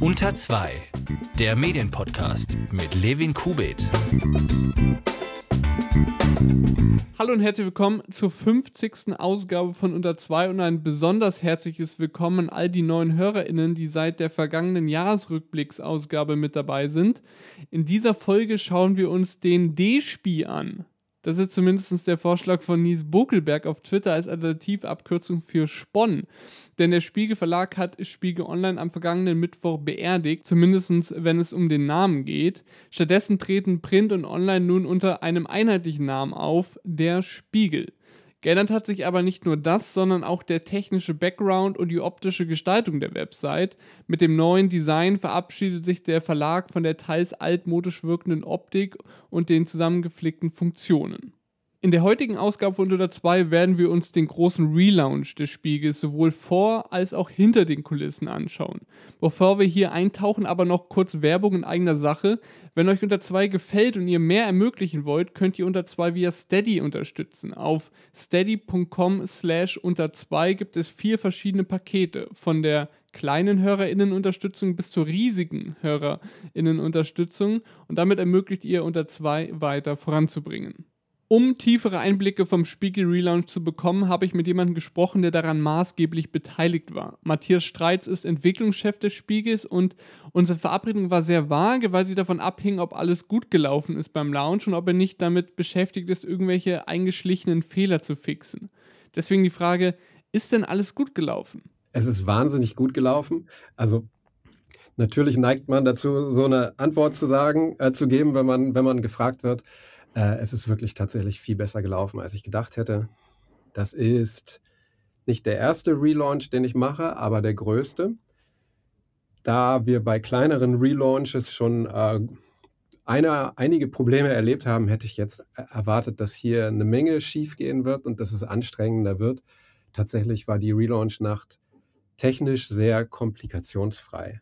Unter 2, der Medienpodcast mit Levin Kubit. Hallo und herzlich willkommen zur 50. Ausgabe von Unter 2 und ein besonders herzliches Willkommen an all die neuen HörerInnen, die seit der vergangenen Jahresrückblicksausgabe mit dabei sind. In dieser Folge schauen wir uns den D-Spie an. Das ist zumindest der Vorschlag von Nies Bokelberg auf Twitter als Alternativabkürzung für Spon. Denn der Spiegel Verlag hat Spiegel Online am vergangenen Mittwoch beerdigt, zumindest wenn es um den Namen geht. Stattdessen treten Print und Online nun unter einem einheitlichen Namen auf, der Spiegel. Geändert hat sich aber nicht nur das, sondern auch der technische Background und die optische Gestaltung der Website. Mit dem neuen Design verabschiedet sich der Verlag von der teils altmodisch wirkenden Optik und den zusammengeflickten Funktionen. In der heutigen Ausgabe von Unter 2 werden wir uns den großen Relaunch des Spiegels sowohl vor als auch hinter den Kulissen anschauen. Bevor wir hier eintauchen, aber noch kurz Werbung in eigener Sache. Wenn euch Unter 2 gefällt und ihr mehr ermöglichen wollt, könnt ihr Unter 2 via Steady unterstützen. Auf steady.com slash unter 2 gibt es vier verschiedene Pakete. Von der kleinen HörerInnenunterstützung bis zur riesigen HörerInnenunterstützung und damit ermöglicht ihr Unter 2 weiter voranzubringen. Um tiefere Einblicke vom Spiegel Relaunch zu bekommen, habe ich mit jemandem gesprochen, der daran maßgeblich beteiligt war. Matthias Streitz ist Entwicklungschef des Spiegels und unsere Verabredung war sehr vage, weil sie davon abhing, ob alles gut gelaufen ist beim Launch und ob er nicht damit beschäftigt ist, irgendwelche eingeschlichenen Fehler zu fixen. Deswegen die Frage, ist denn alles gut gelaufen? Es ist wahnsinnig gut gelaufen. Also natürlich neigt man dazu, so eine Antwort zu sagen, äh, zu geben, wenn man, wenn man gefragt wird. Äh, es ist wirklich tatsächlich viel besser gelaufen, als ich gedacht hätte. Das ist nicht der erste Relaunch, den ich mache, aber der größte. Da wir bei kleineren Relaunches schon äh, eine, einige Probleme erlebt haben, hätte ich jetzt erwartet, dass hier eine Menge schiefgehen wird und dass es anstrengender wird. Tatsächlich war die Relaunch-Nacht technisch sehr komplikationsfrei.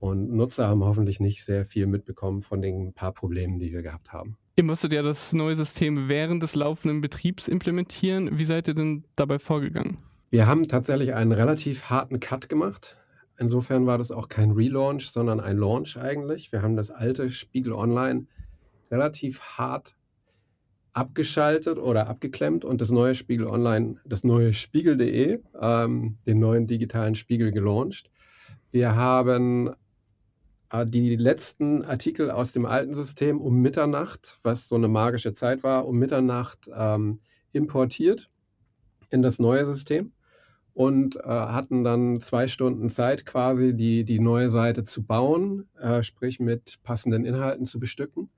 Und Nutzer haben hoffentlich nicht sehr viel mitbekommen von den paar Problemen, die wir gehabt haben. Ihr musstet ja das neue System während des laufenden Betriebs implementieren. Wie seid ihr denn dabei vorgegangen? Wir haben tatsächlich einen relativ harten Cut gemacht. Insofern war das auch kein Relaunch, sondern ein Launch eigentlich. Wir haben das alte Spiegel Online relativ hart abgeschaltet oder abgeklemmt und das neue Spiegel Online, das neue Spiegel.de, ähm, den neuen digitalen Spiegel gelauncht. Wir haben die letzten Artikel aus dem alten System um Mitternacht, was so eine magische Zeit war, um Mitternacht ähm, importiert in das neue System und äh, hatten dann zwei Stunden Zeit, quasi die, die neue Seite zu bauen, äh, sprich mit passenden Inhalten zu bestücken.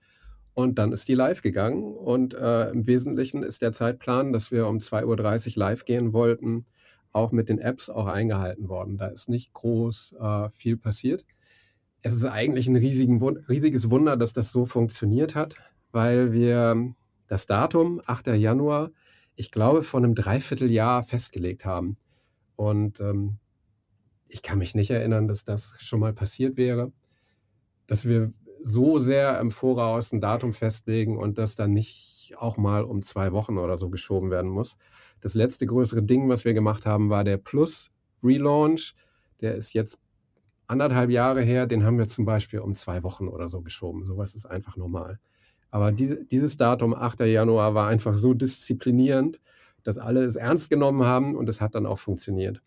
Und dann ist die live gegangen. Und äh, im Wesentlichen ist der Zeitplan, dass wir um 2.30 Uhr live gehen wollten, auch mit den Apps auch eingehalten worden. Da ist nicht groß äh, viel passiert es ist eigentlich ein riesiges Wunder, dass das so funktioniert hat, weil wir das Datum, 8. Januar, ich glaube, vor einem Dreivierteljahr festgelegt haben. Und ähm, ich kann mich nicht erinnern, dass das schon mal passiert wäre, dass wir so sehr im Voraus ein Datum festlegen und das dann nicht auch mal um zwei Wochen oder so geschoben werden muss. Das letzte größere Ding, was wir gemacht haben, war der Plus Relaunch. Der ist jetzt anderthalb Jahre her, den haben wir zum Beispiel um zwei Wochen oder so geschoben. Sowas ist einfach normal. Aber diese, dieses Datum, 8. Januar, war einfach so disziplinierend, dass alle es ernst genommen haben und es hat dann auch funktioniert.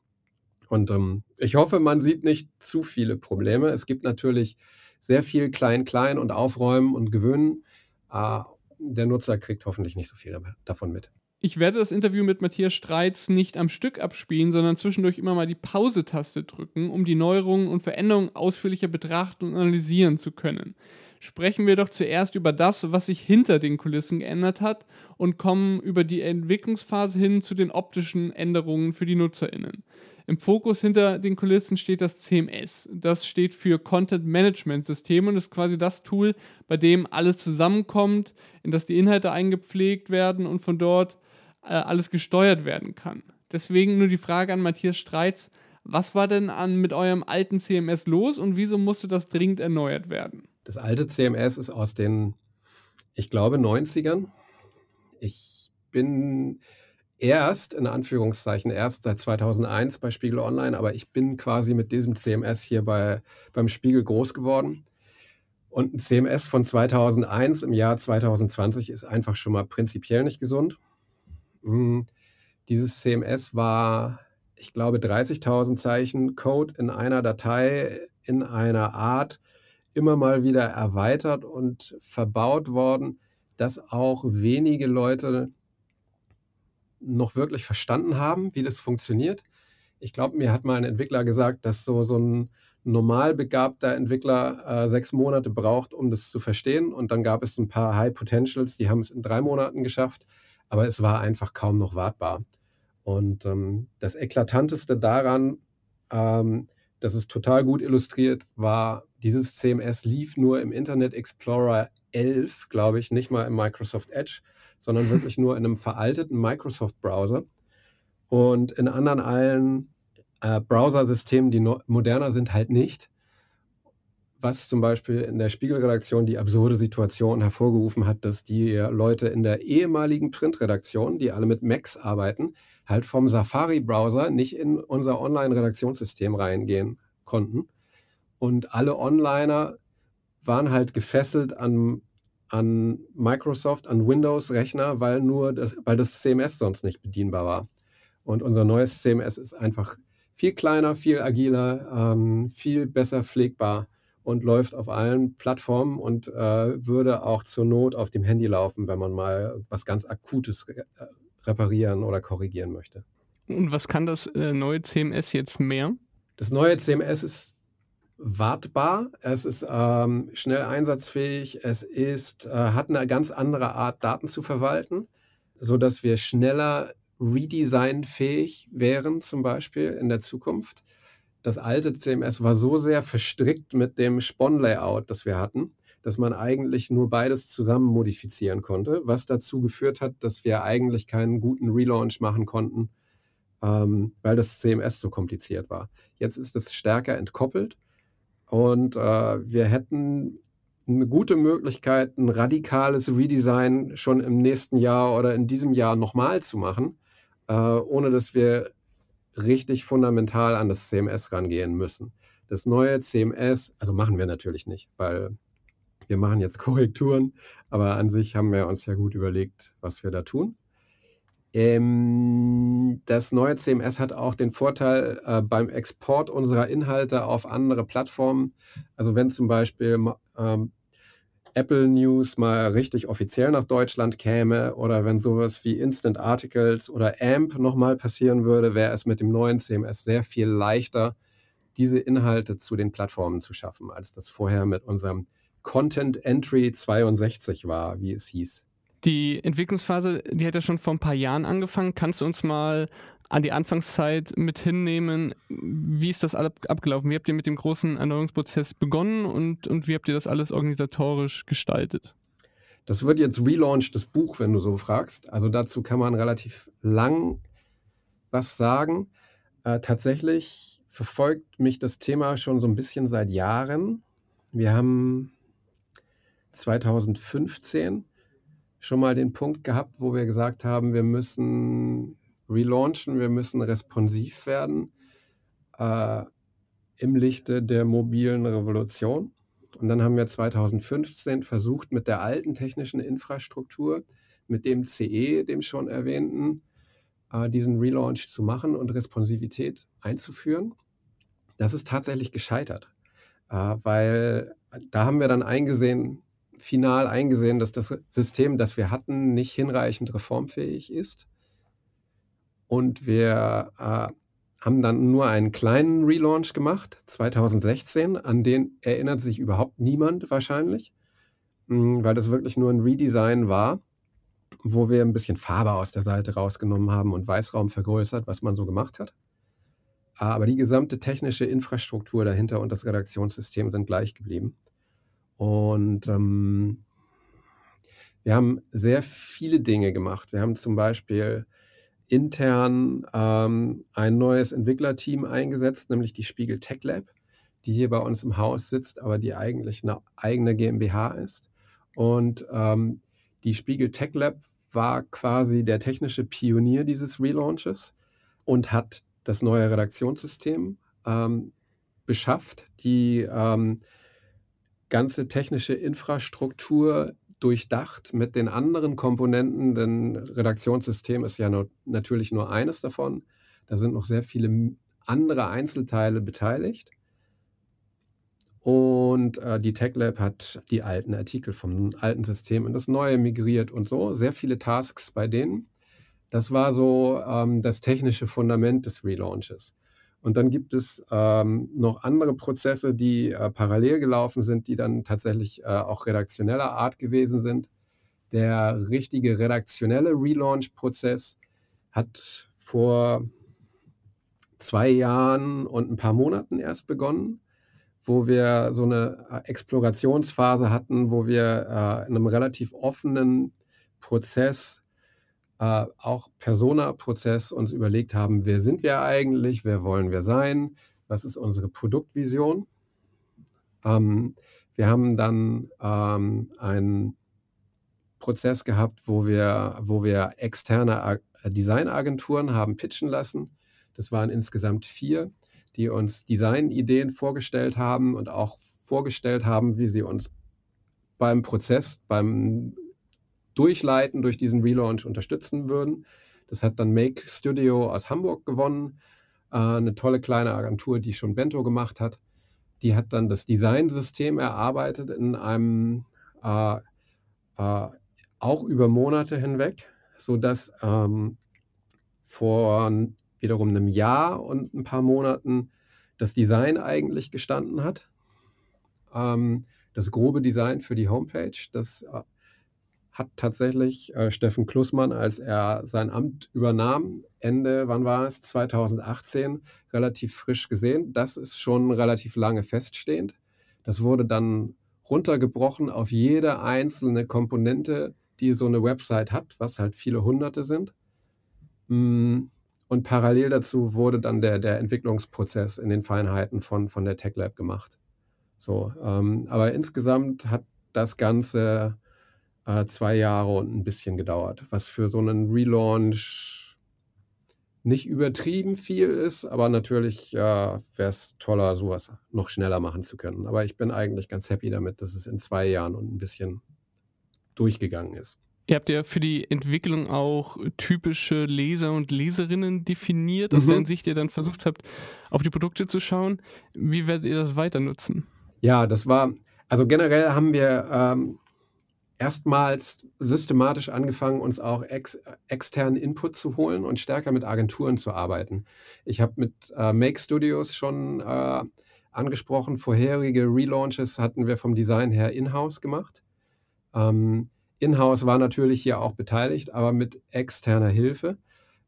Und ähm, ich hoffe, man sieht nicht zu viele Probleme. Es gibt natürlich sehr viel Klein-Klein und Aufräumen und Gewöhnen. Äh, der Nutzer kriegt hoffentlich nicht so viel davon mit. Ich werde das Interview mit Matthias Streitz nicht am Stück abspielen, sondern zwischendurch immer mal die Pause-Taste drücken, um die Neuerungen und Veränderungen ausführlicher betrachten und analysieren zu können. Sprechen wir doch zuerst über das, was sich hinter den Kulissen geändert hat und kommen über die Entwicklungsphase hin zu den optischen Änderungen für die NutzerInnen. Im Fokus hinter den Kulissen steht das CMS. Das steht für Content Management System und ist quasi das Tool, bei dem alles zusammenkommt, in das die Inhalte eingepflegt werden und von dort äh, alles gesteuert werden kann. Deswegen nur die Frage an Matthias Streitz, was war denn an mit eurem alten CMS los und wieso musste das dringend erneuert werden? Das alte CMS ist aus den, ich glaube, 90ern. Ich bin erst, in Anführungszeichen, erst seit 2001 bei Spiegel Online, aber ich bin quasi mit diesem CMS hier bei, beim Spiegel groß geworden. Und ein CMS von 2001 im Jahr 2020 ist einfach schon mal prinzipiell nicht gesund. Hm, dieses CMS war, ich glaube, 30.000 Zeichen Code in einer Datei in einer Art immer mal wieder erweitert und verbaut worden, dass auch wenige Leute noch wirklich verstanden haben, wie das funktioniert. Ich glaube, mir hat mal ein Entwickler gesagt, dass so, so ein normal begabter Entwickler äh, sechs Monate braucht, um das zu verstehen. Und dann gab es ein paar High Potentials, die haben es in drei Monaten geschafft, aber es war einfach kaum noch wartbar. Und ähm, das Eklatanteste daran, ähm, das ist total gut illustriert, war, dieses CMS lief nur im Internet Explorer 11, glaube ich, nicht mal im Microsoft Edge sondern wirklich nur in einem veralteten Microsoft-Browser. Und in anderen allen äh, Browser-Systemen, die no moderner sind, halt nicht. Was zum Beispiel in der Spiegelredaktion die absurde Situation hervorgerufen hat, dass die Leute in der ehemaligen Printredaktion, die alle mit Macs arbeiten, halt vom Safari-Browser nicht in unser Online-Redaktionssystem reingehen konnten. Und alle Onliner waren halt gefesselt an an Microsoft, an Windows-Rechner, weil nur das, weil das CMS sonst nicht bedienbar war. Und unser neues CMS ist einfach viel kleiner, viel agiler, ähm, viel besser pflegbar und läuft auf allen Plattformen und äh, würde auch zur Not auf dem Handy laufen, wenn man mal was ganz Akutes re äh, reparieren oder korrigieren möchte. Und was kann das äh, neue CMS jetzt mehr? Das neue CMS ist wartbar, es ist ähm, schnell einsatzfähig, es ist, äh, hat eine ganz andere Art, Daten zu verwalten, sodass wir schneller redesignfähig wären, zum Beispiel in der Zukunft. Das alte CMS war so sehr verstrickt mit dem Spon-Layout, das wir hatten, dass man eigentlich nur beides zusammen modifizieren konnte, was dazu geführt hat, dass wir eigentlich keinen guten Relaunch machen konnten, ähm, weil das CMS so kompliziert war. Jetzt ist es stärker entkoppelt und äh, wir hätten eine gute Möglichkeit, ein radikales Redesign schon im nächsten Jahr oder in diesem Jahr nochmal zu machen, äh, ohne dass wir richtig fundamental an das CMS rangehen müssen. Das neue CMS, also machen wir natürlich nicht, weil wir machen jetzt Korrekturen, aber an sich haben wir uns ja gut überlegt, was wir da tun. Ähm, das neue CMS hat auch den Vorteil äh, beim Export unserer Inhalte auf andere Plattformen. Also wenn zum Beispiel ähm, Apple News mal richtig offiziell nach Deutschland käme oder wenn sowas wie Instant Articles oder AMP nochmal passieren würde, wäre es mit dem neuen CMS sehr viel leichter, diese Inhalte zu den Plattformen zu schaffen, als das vorher mit unserem Content Entry 62 war, wie es hieß. Die Entwicklungsphase, die hat ja schon vor ein paar Jahren angefangen. Kannst du uns mal an die Anfangszeit mit hinnehmen? Wie ist das abgelaufen? Wie habt ihr mit dem großen Erneuerungsprozess begonnen und, und wie habt ihr das alles organisatorisch gestaltet? Das wird jetzt relaunched, das Buch, wenn du so fragst. Also dazu kann man relativ lang was sagen. Äh, tatsächlich verfolgt mich das Thema schon so ein bisschen seit Jahren. Wir haben 2015 schon mal den Punkt gehabt, wo wir gesagt haben, wir müssen relaunchen, wir müssen responsiv werden äh, im Lichte der mobilen Revolution. Und dann haben wir 2015 versucht, mit der alten technischen Infrastruktur, mit dem CE, dem schon erwähnten, äh, diesen Relaunch zu machen und Responsivität einzuführen. Das ist tatsächlich gescheitert, äh, weil da haben wir dann eingesehen, final eingesehen, dass das System, das wir hatten, nicht hinreichend reformfähig ist. Und wir äh, haben dann nur einen kleinen Relaunch gemacht, 2016, an den erinnert sich überhaupt niemand wahrscheinlich, hm, weil das wirklich nur ein Redesign war, wo wir ein bisschen Farbe aus der Seite rausgenommen haben und Weißraum vergrößert, was man so gemacht hat. Aber die gesamte technische Infrastruktur dahinter und das Redaktionssystem sind gleich geblieben. Und ähm, wir haben sehr viele Dinge gemacht. Wir haben zum Beispiel intern ähm, ein neues Entwicklerteam eingesetzt, nämlich die Spiegel Tech Lab, die hier bei uns im Haus sitzt, aber die eigentlich eine eigene GmbH ist. Und ähm, die Spiegel Tech Lab war quasi der technische Pionier dieses Relaunches und hat das neue Redaktionssystem ähm, beschafft, die ähm, ganze technische Infrastruktur durchdacht mit den anderen Komponenten, denn Redaktionssystem ist ja nur, natürlich nur eines davon. Da sind noch sehr viele andere Einzelteile beteiligt. Und äh, die TechLab hat die alten Artikel vom alten System in das neue migriert und so. Sehr viele Tasks bei denen. Das war so ähm, das technische Fundament des Relaunches. Und dann gibt es ähm, noch andere Prozesse, die äh, parallel gelaufen sind, die dann tatsächlich äh, auch redaktioneller Art gewesen sind. Der richtige redaktionelle Relaunch-Prozess hat vor zwei Jahren und ein paar Monaten erst begonnen, wo wir so eine äh, Explorationsphase hatten, wo wir äh, in einem relativ offenen Prozess äh, auch Persona-Prozess uns überlegt haben, wer sind wir eigentlich, wer wollen wir sein, was ist unsere Produktvision. Ähm, wir haben dann ähm, einen Prozess gehabt, wo wir, wo wir externe Designagenturen haben pitchen lassen. Das waren insgesamt vier, die uns Designideen vorgestellt haben und auch vorgestellt haben, wie sie uns beim Prozess, beim Durchleiten durch diesen Relaunch unterstützen würden. Das hat dann Make Studio aus Hamburg gewonnen, äh, eine tolle kleine Agentur, die schon Bento gemacht hat. Die hat dann das Designsystem erarbeitet in einem äh, äh, auch über Monate hinweg, sodass ähm, vor wiederum einem Jahr und ein paar Monaten das Design eigentlich gestanden hat. Ähm, das grobe Design für die Homepage, das äh, hat tatsächlich äh, Steffen Klussmann, als er sein Amt übernahm, Ende, wann war es, 2018, relativ frisch gesehen. Das ist schon relativ lange feststehend. Das wurde dann runtergebrochen auf jede einzelne Komponente, die so eine Website hat, was halt viele hunderte sind. Mm, und parallel dazu wurde dann der, der Entwicklungsprozess in den Feinheiten von, von der TechLab gemacht. So, ähm, aber insgesamt hat das Ganze äh, zwei Jahre und ein bisschen gedauert, was für so einen Relaunch nicht übertrieben viel ist, aber natürlich äh, wäre es toller, sowas noch schneller machen zu können. Aber ich bin eigentlich ganz happy damit, dass es in zwei Jahren und ein bisschen durchgegangen ist. Ihr habt ja für die Entwicklung auch typische Leser und Leserinnen definiert, aus mhm. deren Sicht ihr dann versucht habt, auf die Produkte zu schauen. Wie werdet ihr das weiter nutzen? Ja, das war, also generell haben wir ähm, erstmals systematisch angefangen, uns auch ex, externen Input zu holen und stärker mit Agenturen zu arbeiten. Ich habe mit äh, Make Studios schon äh, angesprochen, vorherige Relaunches hatten wir vom Design her in-house gemacht. Ähm, in-house war natürlich hier auch beteiligt, aber mit externer Hilfe.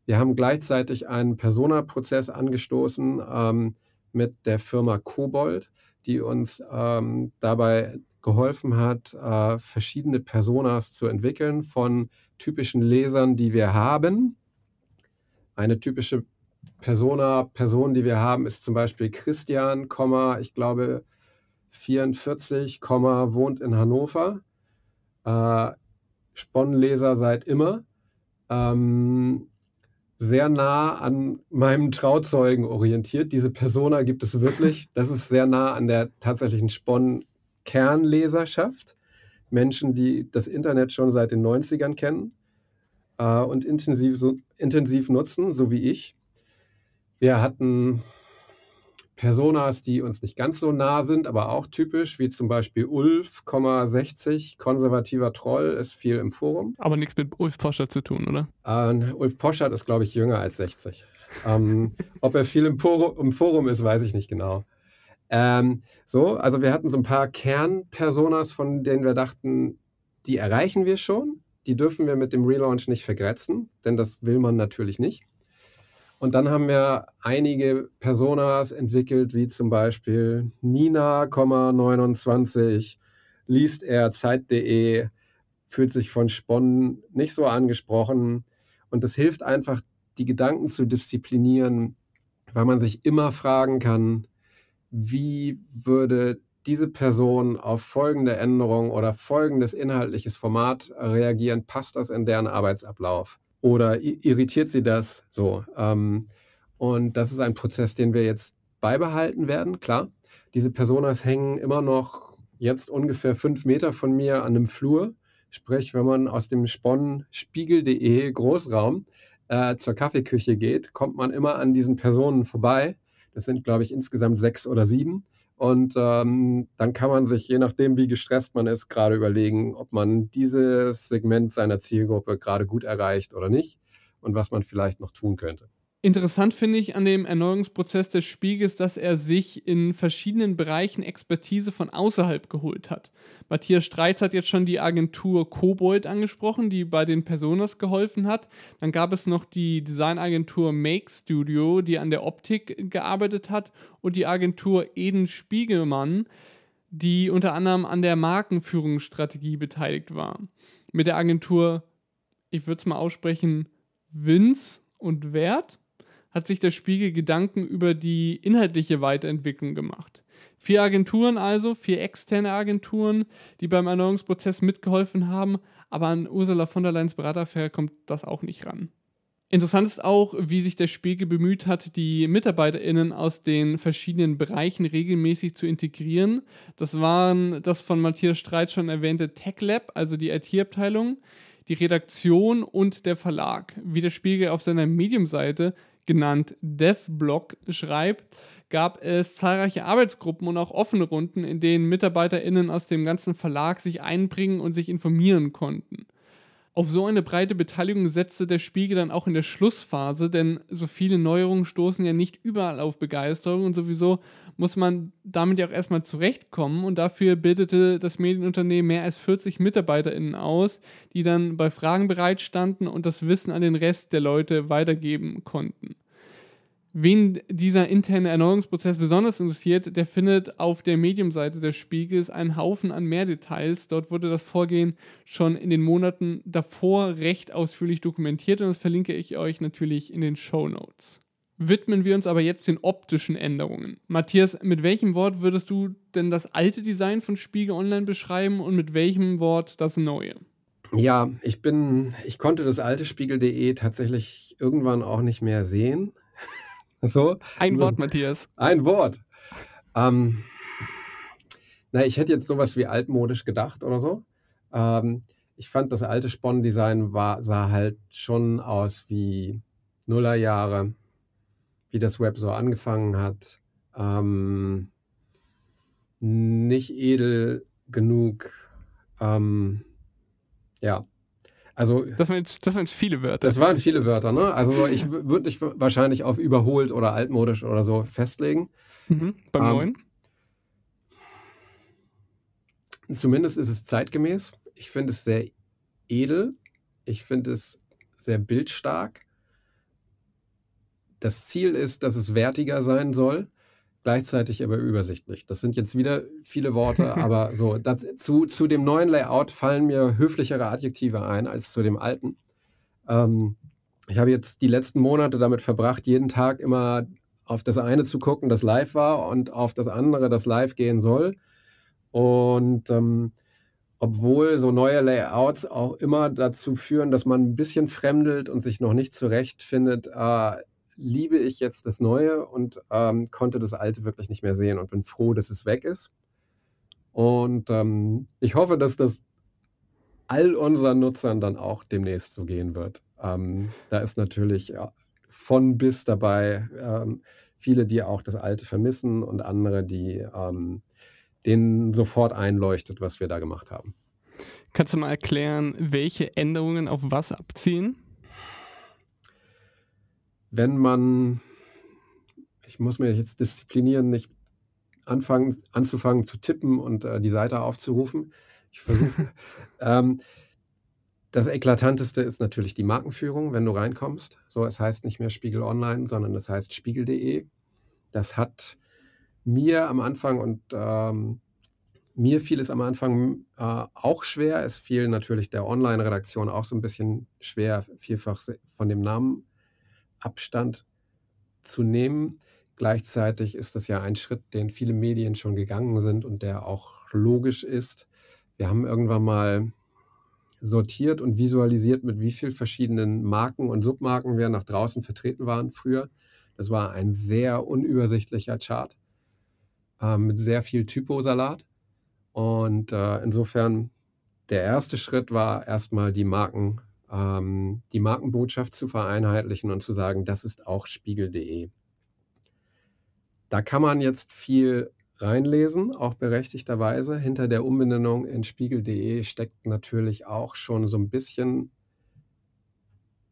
Wir haben gleichzeitig einen Persona-Prozess angestoßen ähm, mit der Firma Kobold, die uns ähm, dabei geholfen hat, äh, verschiedene Personas zu entwickeln von typischen Lesern, die wir haben. Eine typische Persona, Person, die wir haben, ist zum Beispiel Christian, ich glaube 44, wohnt in Hannover. Äh, Sponnenleser seit immer. Ähm, sehr nah an meinem Trauzeugen orientiert. Diese Persona gibt es wirklich. Das ist sehr nah an der tatsächlichen Spon Kernleserschaft, Menschen, die das Internet schon seit den 90ern kennen äh, und intensiv, so, intensiv nutzen, so wie ich. Wir hatten Personas, die uns nicht ganz so nah sind, aber auch typisch, wie zum Beispiel Ulf, 60, konservativer Troll, ist viel im Forum. Aber nichts mit Ulf Poschert zu tun, oder? Äh, Ulf Poschert ist, glaube ich, jünger als 60. ähm, ob er viel im, im, Forum ist, weiß ich nicht genau. Ähm, so, also wir hatten so ein paar Kernpersonas, von denen wir dachten, die erreichen wir schon. Die dürfen wir mit dem Relaunch nicht vergrätzen, denn das will man natürlich nicht. Und dann haben wir einige Personas entwickelt, wie zum Beispiel Nina, 29, liest er Zeit.de, fühlt sich von Sponnen nicht so angesprochen. Und das hilft einfach, die Gedanken zu disziplinieren, weil man sich immer fragen kann, wie würde diese Person auf folgende Änderung oder folgendes inhaltliches Format reagieren? Passt das in deren Arbeitsablauf? Oder irritiert sie das so? Ähm, und das ist ein Prozess, den wir jetzt beibehalten werden, klar. Diese Personas hängen immer noch jetzt ungefähr fünf Meter von mir an einem Flur. Sprich, wenn man aus dem Spon spiegel.de Großraum äh, zur Kaffeeküche geht, kommt man immer an diesen Personen vorbei. Das sind, glaube ich, insgesamt sechs oder sieben. Und ähm, dann kann man sich, je nachdem, wie gestresst man ist, gerade überlegen, ob man dieses Segment seiner Zielgruppe gerade gut erreicht oder nicht und was man vielleicht noch tun könnte. Interessant finde ich an dem Erneuerungsprozess des Spiegels, dass er sich in verschiedenen Bereichen Expertise von außerhalb geholt hat. Matthias Streitz hat jetzt schon die Agentur Kobold angesprochen, die bei den Personas geholfen hat. Dann gab es noch die Designagentur Make Studio, die an der Optik gearbeitet hat, und die Agentur Eden Spiegelmann, die unter anderem an der Markenführungsstrategie beteiligt war. Mit der Agentur, ich würde es mal aussprechen, Vince und Wert hat sich der Spiegel Gedanken über die inhaltliche Weiterentwicklung gemacht. Vier Agenturen also, vier externe Agenturen, die beim Erneuerungsprozess mitgeholfen haben, aber an Ursula von der Leyen's Beraterfair kommt das auch nicht ran. Interessant ist auch, wie sich der Spiegel bemüht hat, die MitarbeiterInnen aus den verschiedenen Bereichen regelmäßig zu integrieren. Das waren das von Matthias Streit schon erwähnte Tech Lab, also die IT-Abteilung, die Redaktion und der Verlag. Wie der Spiegel auf seiner Medium-Seite genannt DevBlog, schreibt, gab es zahlreiche Arbeitsgruppen und auch offene Runden, in denen MitarbeiterInnen aus dem ganzen Verlag sich einbringen und sich informieren konnten. Auf so eine breite Beteiligung setzte der Spiegel dann auch in der Schlussphase, denn so viele Neuerungen stoßen ja nicht überall auf Begeisterung und sowieso muss man damit ja auch erstmal zurechtkommen und dafür bildete das Medienunternehmen mehr als 40 MitarbeiterInnen aus, die dann bei Fragen bereitstanden und das Wissen an den Rest der Leute weitergeben konnten. Wen dieser interne Erneuerungsprozess besonders interessiert, der findet auf der Medium-Seite des Spiegels einen Haufen an mehr Details. Dort wurde das Vorgehen schon in den Monaten davor recht ausführlich dokumentiert und das verlinke ich euch natürlich in den Show Notes. Widmen wir uns aber jetzt den optischen Änderungen. Matthias, mit welchem Wort würdest du denn das alte Design von Spiegel Online beschreiben und mit welchem Wort das neue? Ja, ich bin, ich konnte das alte Spiegel.de tatsächlich irgendwann auch nicht mehr sehen. So. Ein Wort, Matthias. Ein Wort. Ähm, na, ich hätte jetzt sowas wie altmodisch gedacht oder so. Ähm, ich fand, das alte Spon-Design sah halt schon aus wie Nullerjahre, wie das Web so angefangen hat. Ähm, nicht edel genug. Ähm, ja, also, das waren, jetzt, das waren jetzt viele Wörter. Das waren viele Wörter, ne? Also ich würde dich wahrscheinlich auf überholt oder altmodisch oder so festlegen. Mhm, beim ähm, neuen? Zumindest ist es zeitgemäß. Ich finde es sehr edel. Ich finde es sehr bildstark. Das Ziel ist, dass es wertiger sein soll gleichzeitig aber übersichtlich. Das sind jetzt wieder viele Worte, aber so, das, zu, zu dem neuen Layout fallen mir höflichere Adjektive ein als zu dem alten. Ähm, ich habe jetzt die letzten Monate damit verbracht, jeden Tag immer auf das eine zu gucken, das live war, und auf das andere, das live gehen soll. Und ähm, obwohl so neue Layouts auch immer dazu führen, dass man ein bisschen fremdelt und sich noch nicht zurechtfindet, äh, liebe ich jetzt das Neue und ähm, konnte das Alte wirklich nicht mehr sehen und bin froh, dass es weg ist. Und ähm, ich hoffe, dass das all unseren Nutzern dann auch demnächst so gehen wird. Ähm, da ist natürlich ja, von bis dabei ähm, viele, die auch das Alte vermissen und andere, die ähm, denen sofort einleuchtet, was wir da gemacht haben. Kannst du mal erklären, welche Änderungen auf was abziehen? Wenn man, ich muss mir jetzt disziplinieren, nicht anfangen, anzufangen zu tippen und äh, die Seite aufzurufen. Ich versuche. ähm, das Eklatanteste ist natürlich die Markenführung, wenn du reinkommst. So, es heißt nicht mehr Spiegel Online, sondern es heißt spiegel.de. Das hat mir am Anfang und ähm, mir fiel es am Anfang äh, auch schwer. Es fiel natürlich der Online-Redaktion auch so ein bisschen schwer, vielfach von dem Namen Abstand zu nehmen. gleichzeitig ist das ja ein Schritt, den viele Medien schon gegangen sind und der auch logisch ist. Wir haben irgendwann mal sortiert und visualisiert, mit wie vielen verschiedenen Marken und Submarken wir nach draußen vertreten waren früher. Das war ein sehr unübersichtlicher Chart äh, mit sehr viel Typosalat. Und äh, insofern, der erste Schritt war erstmal die Marken, ähm, die Markenbotschaft zu vereinheitlichen und zu sagen, das ist auch spiegel.de. Da kann man jetzt viel reinlesen, auch berechtigterweise. Hinter der Umbenennung in spiegel.de steckt natürlich auch schon so ein bisschen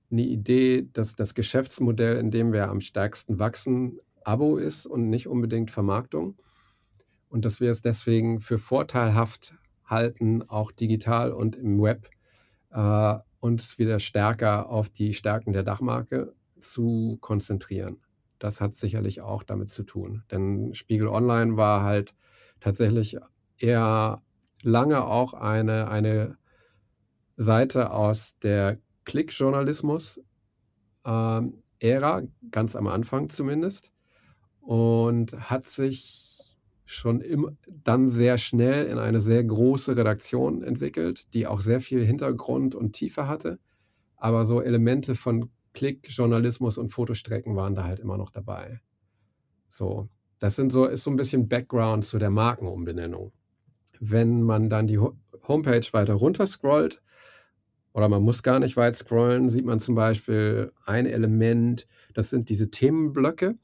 eine Idee, dass das Geschäftsmodell, in dem wir am stärksten wachsen, Abo ist und nicht unbedingt Vermarktung. Und dass wir es deswegen für vorteilhaft halten, auch digital und im Web äh, uns wieder stärker auf die Stärken der Dachmarke zu konzentrieren das hat sicherlich auch damit zu tun. Denn Spiegel Online war halt tatsächlich eher lange auch eine, eine Seite aus der Klickjournalismus-Ära, ähm, ganz am Anfang zumindest, und hat sich schon im, dann sehr schnell in eine sehr große Redaktion entwickelt, die auch sehr viel Hintergrund und Tiefe hatte, aber so Elemente von Klick, Journalismus und Fotostrecken waren da halt immer noch dabei. So, das sind so, ist so ein bisschen Background zu der Markenumbenennung. Wenn man dann die Homepage weiter runter scrollt, oder man muss gar nicht weit scrollen, sieht man zum Beispiel ein Element, das sind diese Themenblöcke,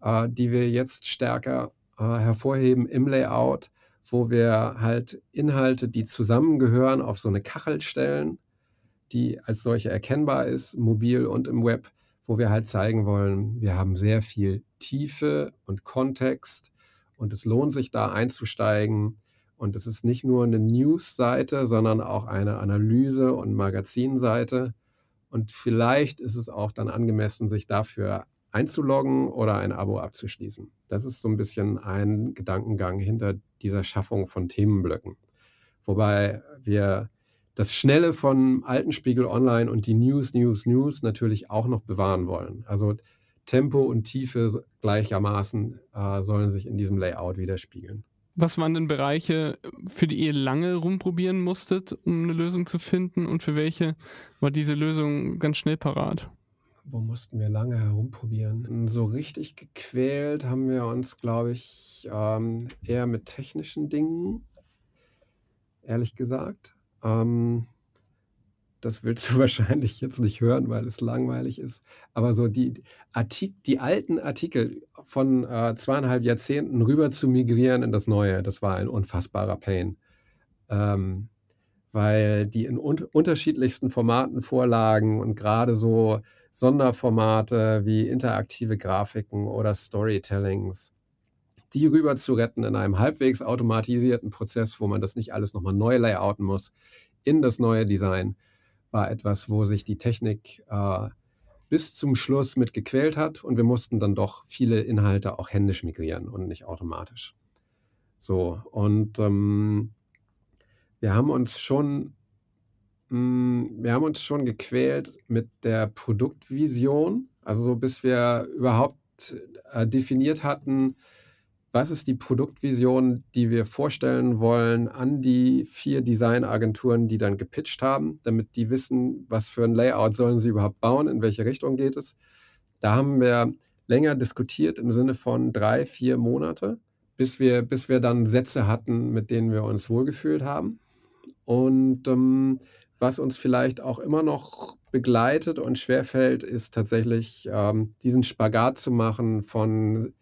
äh, die wir jetzt stärker hervorheben im Layout, wo wir halt Inhalte, die zusammengehören, auf so eine Kachel stellen die als solche erkennbar ist, mobil und im Web, wo wir halt zeigen wollen, wir haben sehr viel Tiefe und Kontext und es lohnt sich da einzusteigen. Und es ist nicht nur eine News-Seite, sondern auch eine Analyse- und Magazinseite. Und vielleicht ist es auch dann angemessen, sich dafür einzuloggen oder ein Abo abzuschließen. Das ist so ein bisschen ein Gedankengang hinter dieser Schaffung von Themenblöcken. Wobei wir das Schnelle von Altenspiegel Online und die News, News, News natürlich auch noch bewahren wollen. Also Tempo und Tiefe gleichermaßen äh, sollen sich in diesem Layout widerspiegeln. Was waren denn Bereiche, für die ihr lange rumprobieren musstet, um eine Lösung zu finden? Und für welche war diese Lösung ganz schnell parat? Wo mussten wir lange herumprobieren? So richtig gequält haben wir uns, glaube ich, ähm, eher mit technischen Dingen, ehrlich gesagt. Ähm, das willst du wahrscheinlich jetzt nicht hören, weil es langweilig ist. Aber so die, Artik die alten Artikel von äh, zweieinhalb Jahrzehnten rüber zu migrieren in das Neue, das war ein unfassbarer Pain. Ähm, weil die in un unterschiedlichsten Formaten vorlagen und gerade so Sonderformate wie interaktive Grafiken oder Storytellings die rüber zu retten in einem halbwegs automatisierten Prozess, wo man das nicht alles nochmal neu layouten muss, in das neue Design, war etwas, wo sich die Technik äh, bis zum Schluss mit gequält hat und wir mussten dann doch viele Inhalte auch händisch migrieren und nicht automatisch. So, und ähm, wir haben uns schon hm, wir haben uns schon gequält mit der Produktvision, also so bis wir überhaupt äh, definiert hatten, was ist die Produktvision, die wir vorstellen wollen an die vier Designagenturen, die dann gepitcht haben, damit die wissen, was für ein Layout sollen sie überhaupt bauen, in welche Richtung geht es. Da haben wir länger diskutiert im Sinne von drei, vier Monate, bis wir, bis wir dann Sätze hatten, mit denen wir uns wohlgefühlt haben. Und ähm, was uns vielleicht auch immer noch begleitet und schwerfällt, ist tatsächlich ähm, diesen Spagat zu machen von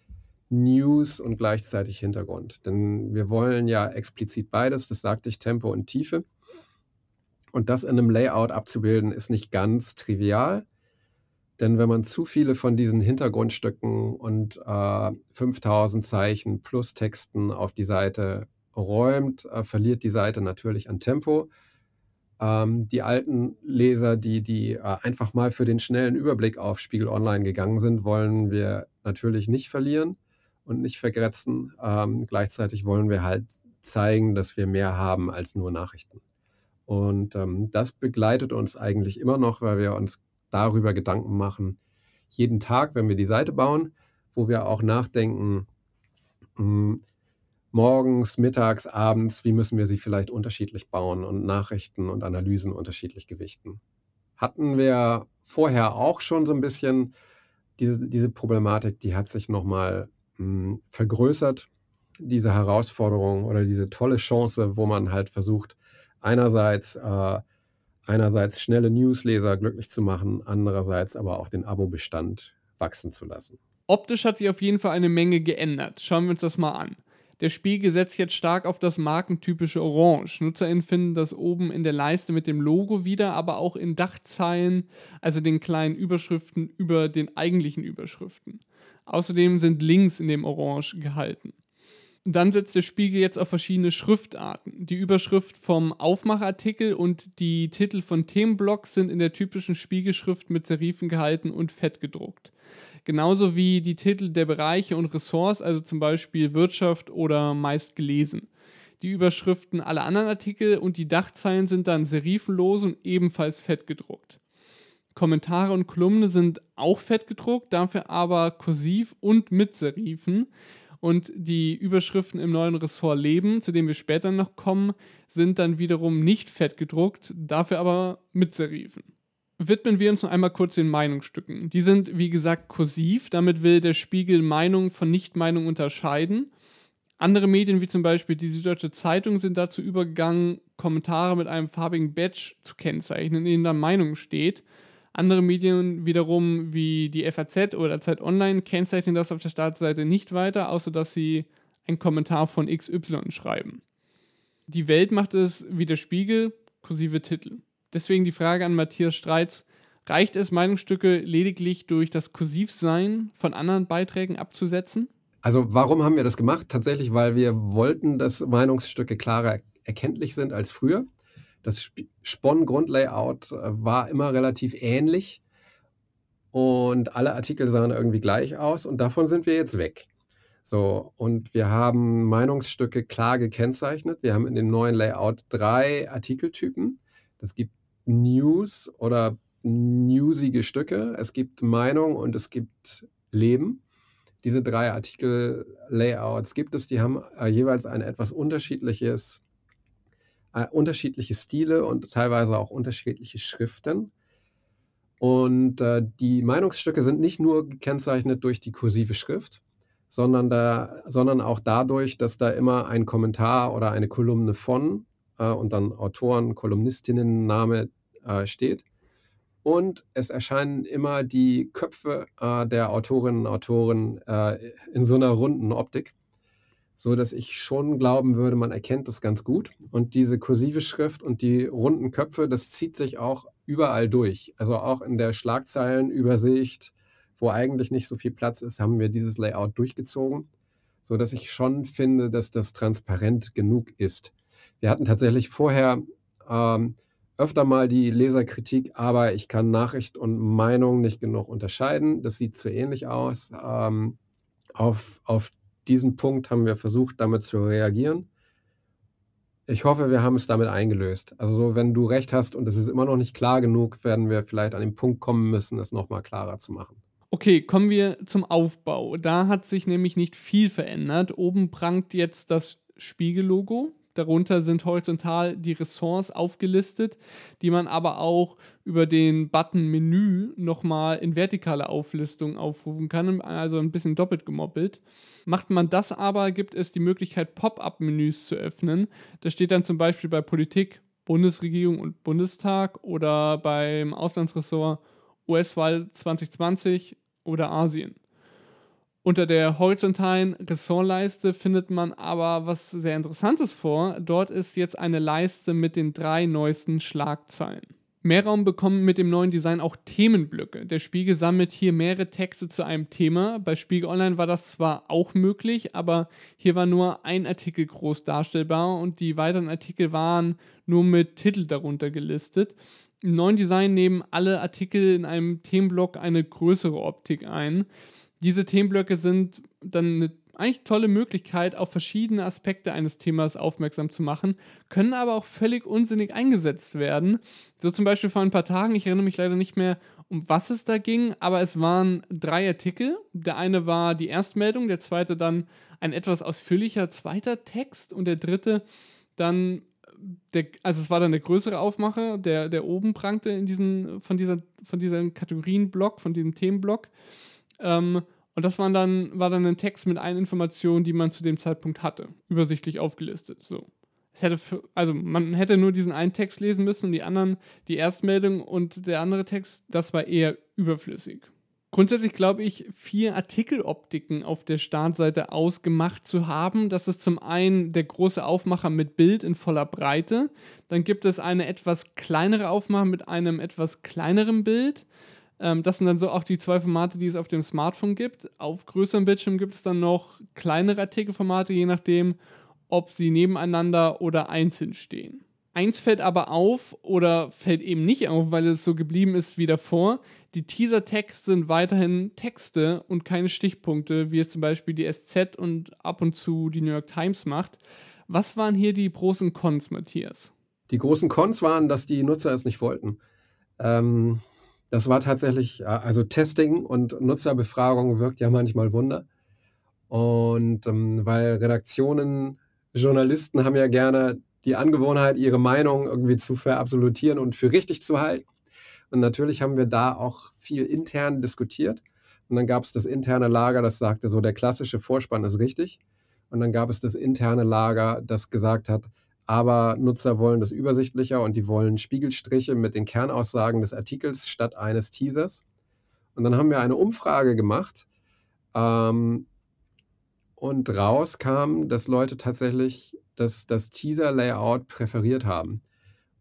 News und gleichzeitig Hintergrund. Denn wir wollen ja explizit beides, das sagte ich, Tempo und Tiefe. Und das in einem Layout abzubilden, ist nicht ganz trivial. Denn wenn man zu viele von diesen Hintergrundstücken und äh, 5000 Zeichen plus Texten auf die Seite räumt, äh, verliert die Seite natürlich an Tempo. Ähm, die alten Leser, die, die äh, einfach mal für den schnellen Überblick auf Spiegel Online gegangen sind, wollen wir natürlich nicht verlieren und nicht vergrätzen. Ähm, gleichzeitig wollen wir halt zeigen, dass wir mehr haben als nur Nachrichten. Und ähm, das begleitet uns eigentlich immer noch, weil wir uns darüber Gedanken machen, jeden Tag, wenn wir die Seite bauen, wo wir auch nachdenken, hm, morgens, mittags, abends, wie müssen wir sie vielleicht unterschiedlich bauen und Nachrichten und Analysen unterschiedlich gewichten. Hatten wir vorher auch schon so ein bisschen diese diese Problematik, die hat sich noch mal, hm, vergrößert, diese Herausforderung oder diese tolle Chance, wo man halt versucht, einerseits äh, einerseits schnelle Newsleser glücklich zu machen, andererseits aber auch den Abobestand wachsen zu lassen. Optisch hat sich auf jeden Fall eine Menge geändert. Schauen wir uns das mal an. Der Spiegel setzt jetzt stark auf das markentypische Orange. NutzerInnen finden das oben in der Leiste mit dem Logo wieder, aber auch in Dachzeilen, also den kleinen Überschriften über den eigentlichen Überschriften. Außerdem sind Links in dem Orange gehalten. Dann setzt der Spiegel jetzt auf verschiedene Schriftarten. Die Überschrift vom Aufmachartikel und die Titel von Themenblocks sind in der typischen Spiegelschrift mit Serifen gehalten und fett gedruckt. Genauso wie die Titel der Bereiche und Ressorts, also zum Beispiel Wirtschaft oder meist gelesen. Die Überschriften aller anderen Artikel und die Dachzeilen sind dann serifenlos und ebenfalls fett gedruckt. Kommentare und Kolumne sind auch fett gedruckt, dafür aber kursiv und mit Serifen. Und die Überschriften im neuen Ressort Leben, zu dem wir später noch kommen, sind dann wiederum nicht fett gedruckt, dafür aber mit Serifen. Widmen wir uns noch einmal kurz den Meinungsstücken. Die sind, wie gesagt, kursiv. Damit will der Spiegel Meinung von Nichtmeinung unterscheiden. Andere Medien, wie zum Beispiel die Süddeutsche Zeitung, sind dazu übergegangen, Kommentare mit einem farbigen Badge zu kennzeichnen, in dem dann Meinung steht. Andere Medien wiederum wie die FAZ oder Zeit Online kennzeichnen das auf der Startseite nicht weiter, außer dass sie einen Kommentar von XY schreiben. Die Welt macht es wie der Spiegel, kursive Titel. Deswegen die Frage an Matthias Streitz, reicht es, Meinungsstücke lediglich durch das Kursivsein von anderen Beiträgen abzusetzen? Also warum haben wir das gemacht? Tatsächlich, weil wir wollten, dass Meinungsstücke klarer erkenntlich sind als früher. Das Spon-Grundlayout äh, war immer relativ ähnlich und alle Artikel sahen irgendwie gleich aus und davon sind wir jetzt weg. So, und wir haben Meinungsstücke klar gekennzeichnet. Wir haben in dem neuen Layout drei Artikeltypen. Es gibt News oder newsige Stücke, es gibt Meinung und es gibt Leben. Diese drei Artikel-Layouts gibt es, die haben äh, jeweils ein etwas unterschiedliches äh, unterschiedliche Stile und teilweise auch unterschiedliche Schriften. Und äh, die Meinungsstücke sind nicht nur gekennzeichnet durch die kursive Schrift, sondern, da, sondern auch dadurch, dass da immer ein Kommentar oder eine Kolumne von äh, und dann Autoren, Kolumnistinnen-Name äh, steht. Und es erscheinen immer die Köpfe äh, der Autorinnen und Autoren äh, in so einer runden Optik so dass ich schon glauben würde, man erkennt das ganz gut. Und diese kursive Schrift und die runden Köpfe, das zieht sich auch überall durch. Also auch in der Schlagzeilenübersicht, wo eigentlich nicht so viel Platz ist, haben wir dieses Layout durchgezogen, so dass ich schon finde, dass das transparent genug ist. Wir hatten tatsächlich vorher ähm, öfter mal die Leserkritik, aber ich kann Nachricht und Meinung nicht genug unterscheiden. Das sieht zu ähnlich aus. Ähm, auf, auf diesen Punkt haben wir versucht, damit zu reagieren. Ich hoffe, wir haben es damit eingelöst. Also wenn du recht hast und es ist immer noch nicht klar genug, werden wir vielleicht an den Punkt kommen müssen, es nochmal klarer zu machen. Okay, kommen wir zum Aufbau. Da hat sich nämlich nicht viel verändert. Oben prangt jetzt das Spiegellogo. Darunter sind horizontal die Ressorts aufgelistet, die man aber auch über den Button Menü nochmal in vertikale Auflistung aufrufen kann, also ein bisschen doppelt gemoppelt. Macht man das aber, gibt es die Möglichkeit, Pop-up-Menüs zu öffnen. Da steht dann zum Beispiel bei Politik Bundesregierung und Bundestag oder beim Auslandsressort US-Wahl 2020 oder Asien. Unter der horizontalen Ressortleiste findet man aber was sehr Interessantes vor. Dort ist jetzt eine Leiste mit den drei neuesten Schlagzeilen. Mehrraum bekommen mit dem neuen Design auch Themenblöcke. Der Spiegel sammelt hier mehrere Texte zu einem Thema. Bei Spiegel Online war das zwar auch möglich, aber hier war nur ein Artikel groß darstellbar und die weiteren Artikel waren nur mit Titel darunter gelistet. Im neuen Design nehmen alle Artikel in einem Themenblock eine größere Optik ein. Diese Themenblöcke sind dann eigentlich tolle Möglichkeit, auf verschiedene Aspekte eines Themas aufmerksam zu machen, können aber auch völlig unsinnig eingesetzt werden. So zum Beispiel vor ein paar Tagen, ich erinnere mich leider nicht mehr, um was es da ging, aber es waren drei Artikel. Der eine war die Erstmeldung, der zweite dann ein etwas ausführlicher zweiter Text und der dritte dann der, also es war dann der größere Aufmacher, der, der oben prangte in diesen, von dieser, von diesem Kategorienblock, von diesem Themenblock. Ähm, und das waren dann, war dann ein Text mit allen Informationen, die man zu dem Zeitpunkt hatte, übersichtlich aufgelistet. So. Es hätte für, also man hätte nur diesen einen Text lesen müssen und die anderen, die Erstmeldung und der andere Text, das war eher überflüssig. Grundsätzlich glaube ich, vier Artikeloptiken auf der Startseite ausgemacht zu haben. Das ist zum einen der große Aufmacher mit Bild in voller Breite. Dann gibt es eine etwas kleinere Aufmacher mit einem etwas kleineren Bild. Ähm, das sind dann so auch die zwei Formate, die es auf dem Smartphone gibt. Auf größerem Bildschirm gibt es dann noch kleinere Artikelformate, je nachdem, ob sie nebeneinander oder einzeln stehen. Eins fällt aber auf oder fällt eben nicht auf, weil es so geblieben ist wie davor. Die Teaser-Texte sind weiterhin Texte und keine Stichpunkte, wie es zum Beispiel die SZ und ab und zu die New York Times macht. Was waren hier die und Cons, Matthias? Die großen Cons waren, dass die Nutzer es nicht wollten. Ähm, das war tatsächlich, also Testing und Nutzerbefragung wirkt ja manchmal Wunder. Und ähm, weil Redaktionen, Journalisten haben ja gerne die Angewohnheit, ihre Meinung irgendwie zu verabsolutieren und für richtig zu halten. Und natürlich haben wir da auch viel intern diskutiert. Und dann gab es das interne Lager, das sagte so, der klassische Vorspann ist richtig. Und dann gab es das interne Lager, das gesagt hat, aber Nutzer wollen das übersichtlicher und die wollen Spiegelstriche mit den Kernaussagen des Artikels statt eines Teasers. Und dann haben wir eine Umfrage gemacht ähm, und raus kam, dass Leute tatsächlich das, das Teaser-Layout präferiert haben.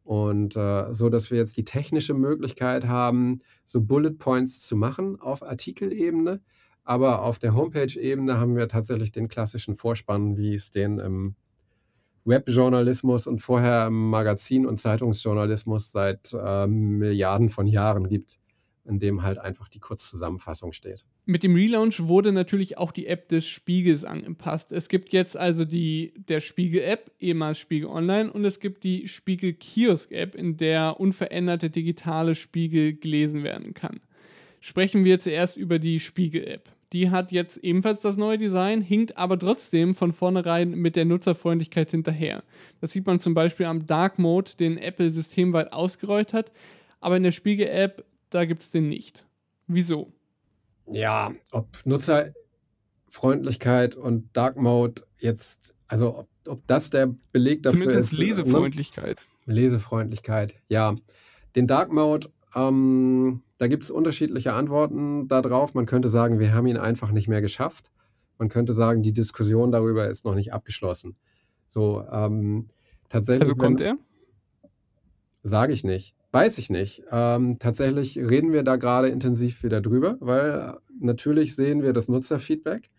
Und äh, so, dass wir jetzt die technische Möglichkeit haben, so Bullet Points zu machen auf Artikelebene. Aber auf der Homepage-Ebene haben wir tatsächlich den klassischen Vorspann, wie es den im Webjournalismus und vorher Magazin- und Zeitungsjournalismus seit äh, Milliarden von Jahren gibt in dem halt einfach die Kurzzusammenfassung steht. Mit dem Relaunch wurde natürlich auch die App des Spiegels angepasst. Es gibt jetzt also die der Spiegel-App, ehemals Spiegel Online, und es gibt die Spiegel Kiosk-App, in der unveränderte digitale Spiegel gelesen werden kann. Sprechen wir zuerst über die Spiegel-App. Die hat jetzt ebenfalls das neue Design, hinkt aber trotzdem von vornherein mit der Nutzerfreundlichkeit hinterher. Das sieht man zum Beispiel am Dark Mode, den Apple systemweit ausgerollt hat. Aber in der Spiegel-App da gibt es den nicht. Wieso? Ja, ob Nutzerfreundlichkeit und Dark Mode jetzt, also ob, ob das der Beleg dafür Zumindest ist. Zumindest? Lesefreundlichkeit. Ne? Lesefreundlichkeit, ja. Den Dark Mode, ähm, da gibt es unterschiedliche Antworten darauf. Man könnte sagen, wir haben ihn einfach nicht mehr geschafft. Man könnte sagen, die Diskussion darüber ist noch nicht abgeschlossen. So, ähm, tatsächlich. Also kommt er? Sage ich nicht. Weiß ich nicht. Ähm, tatsächlich reden wir da gerade intensiv wieder drüber, weil äh, natürlich sehen wir das Nutzerfeedback.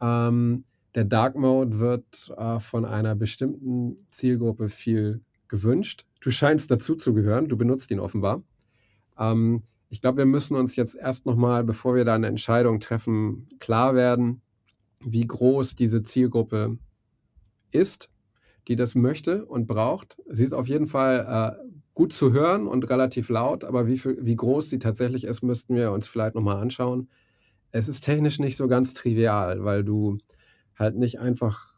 Ähm, der Dark Mode wird äh, von einer bestimmten Zielgruppe viel gewünscht. Du scheinst dazu zu gehören, du benutzt ihn offenbar. Ähm, ich glaube, wir müssen uns jetzt erst nochmal, bevor wir da eine Entscheidung treffen, klar werden, wie groß diese Zielgruppe ist, die das möchte und braucht. Sie ist auf jeden Fall äh, gut zu hören und relativ laut, aber wie, viel, wie groß sie tatsächlich ist, müssten wir uns vielleicht nochmal anschauen. Es ist technisch nicht so ganz trivial, weil du halt nicht einfach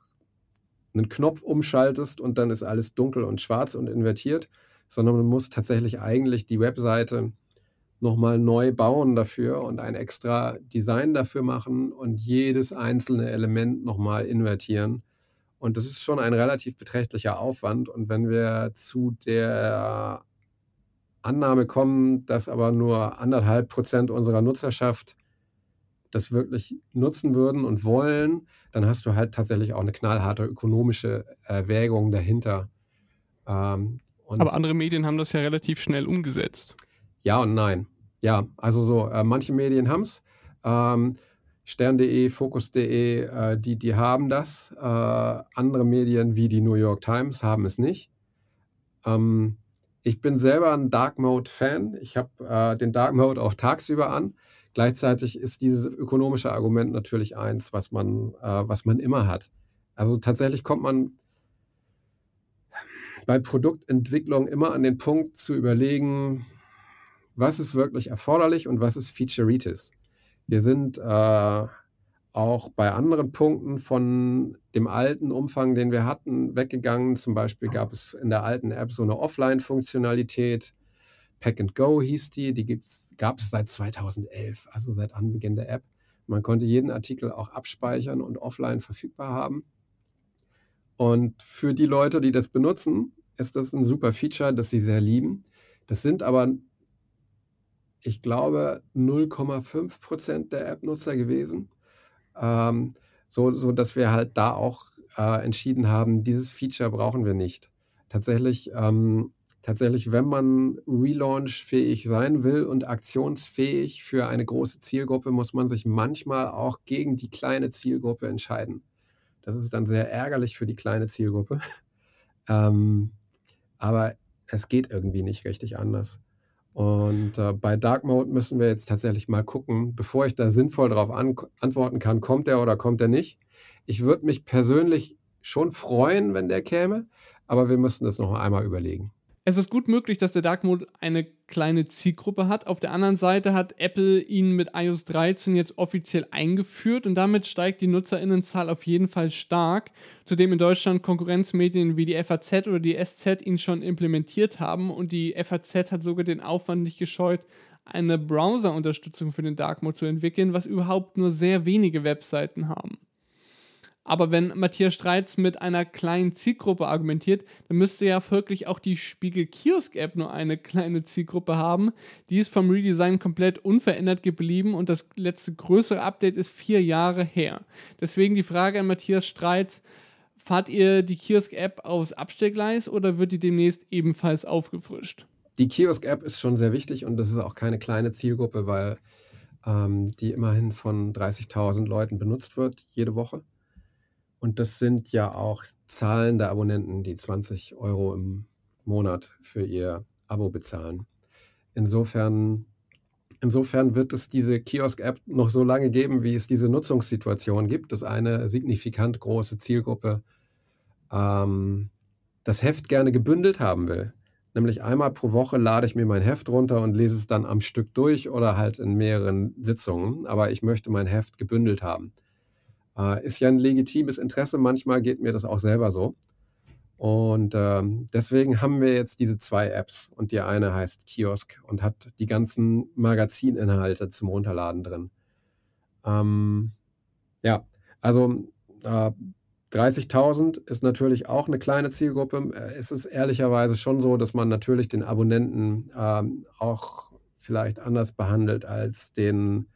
einen Knopf umschaltest und dann ist alles dunkel und schwarz und invertiert, sondern man muss tatsächlich eigentlich die Webseite nochmal neu bauen dafür und ein extra Design dafür machen und jedes einzelne Element nochmal invertieren. Und das ist schon ein relativ beträchtlicher Aufwand. Und wenn wir zu der Annahme kommen, dass aber nur anderthalb Prozent unserer Nutzerschaft das wirklich nutzen würden und wollen, dann hast du halt tatsächlich auch eine knallharte ökonomische Erwägung dahinter. Ähm, aber andere Medien haben das ja relativ schnell umgesetzt. Ja und nein. Ja, also so, äh, manche Medien haben es. Ähm, Stern.de, Focus.de, äh, die, die haben das. Äh, andere Medien wie die New York Times haben es nicht. Ähm, ich bin selber ein Dark Mode-Fan. Ich habe äh, den Dark Mode auch tagsüber an. Gleichzeitig ist dieses ökonomische Argument natürlich eins, was man, äh, was man immer hat. Also tatsächlich kommt man bei Produktentwicklung immer an den Punkt zu überlegen, was ist wirklich erforderlich und was ist Featureitis. Wir sind äh, auch bei anderen Punkten von dem alten Umfang, den wir hatten, weggegangen. Zum Beispiel gab es in der alten App so eine Offline-Funktionalität. Pack and Go hieß die, die gab es seit 2011, also seit Anbeginn der App. Man konnte jeden Artikel auch abspeichern und offline verfügbar haben. Und für die Leute, die das benutzen, ist das ein super Feature, das sie sehr lieben. Das sind aber, ich glaube, 0,5 Prozent der App-Nutzer gewesen. Ähm, so, so dass wir halt da auch äh, entschieden haben, dieses Feature brauchen wir nicht. Tatsächlich, ähm, tatsächlich, wenn man relaunchfähig sein will und aktionsfähig für eine große Zielgruppe, muss man sich manchmal auch gegen die kleine Zielgruppe entscheiden. Das ist dann sehr ärgerlich für die kleine Zielgruppe. ähm, aber es geht irgendwie nicht richtig anders. Und äh, bei Dark Mode müssen wir jetzt tatsächlich mal gucken, bevor ich da sinnvoll darauf an antworten kann, kommt der oder kommt der nicht. Ich würde mich persönlich schon freuen, wenn der käme, aber wir müssen das noch einmal überlegen. Es ist gut möglich, dass der Dark Mode eine kleine Zielgruppe hat. Auf der anderen Seite hat Apple ihn mit iOS 13 jetzt offiziell eingeführt und damit steigt die Nutzerinnenzahl auf jeden Fall stark. Zudem in Deutschland Konkurrenzmedien wie die FAZ oder die SZ ihn schon implementiert haben und die FAZ hat sogar den Aufwand nicht gescheut, eine Browser-Unterstützung für den Dark Mode zu entwickeln, was überhaupt nur sehr wenige Webseiten haben. Aber wenn Matthias Streitz mit einer kleinen Zielgruppe argumentiert, dann müsste ja folglich auch die Spiegel Kiosk App nur eine kleine Zielgruppe haben. Die ist vom Redesign komplett unverändert geblieben und das letzte größere Update ist vier Jahre her. Deswegen die Frage an Matthias Streitz. Fahrt ihr die Kiosk-App aufs Abstellgleis oder wird die demnächst ebenfalls aufgefrischt? Die Kiosk-App ist schon sehr wichtig und das ist auch keine kleine Zielgruppe, weil ähm, die immerhin von 30.000 Leuten benutzt wird jede Woche. Und das sind ja auch zahlende Abonnenten, die 20 Euro im Monat für ihr Abo bezahlen. Insofern, insofern wird es diese Kiosk-App noch so lange geben, wie es diese Nutzungssituation gibt, dass eine signifikant große Zielgruppe ähm, das Heft gerne gebündelt haben will. Nämlich einmal pro Woche lade ich mir mein Heft runter und lese es dann am Stück durch oder halt in mehreren Sitzungen. Aber ich möchte mein Heft gebündelt haben. Äh, ist ja ein legitimes Interesse, manchmal geht mir das auch selber so. Und ähm, deswegen haben wir jetzt diese zwei Apps und die eine heißt Kiosk und hat die ganzen Magazininhalte zum Runterladen drin. Ähm, ja, also äh, 30.000 ist natürlich auch eine kleine Zielgruppe. Äh, es ist ehrlicherweise schon so, dass man natürlich den Abonnenten ähm, auch vielleicht anders behandelt als den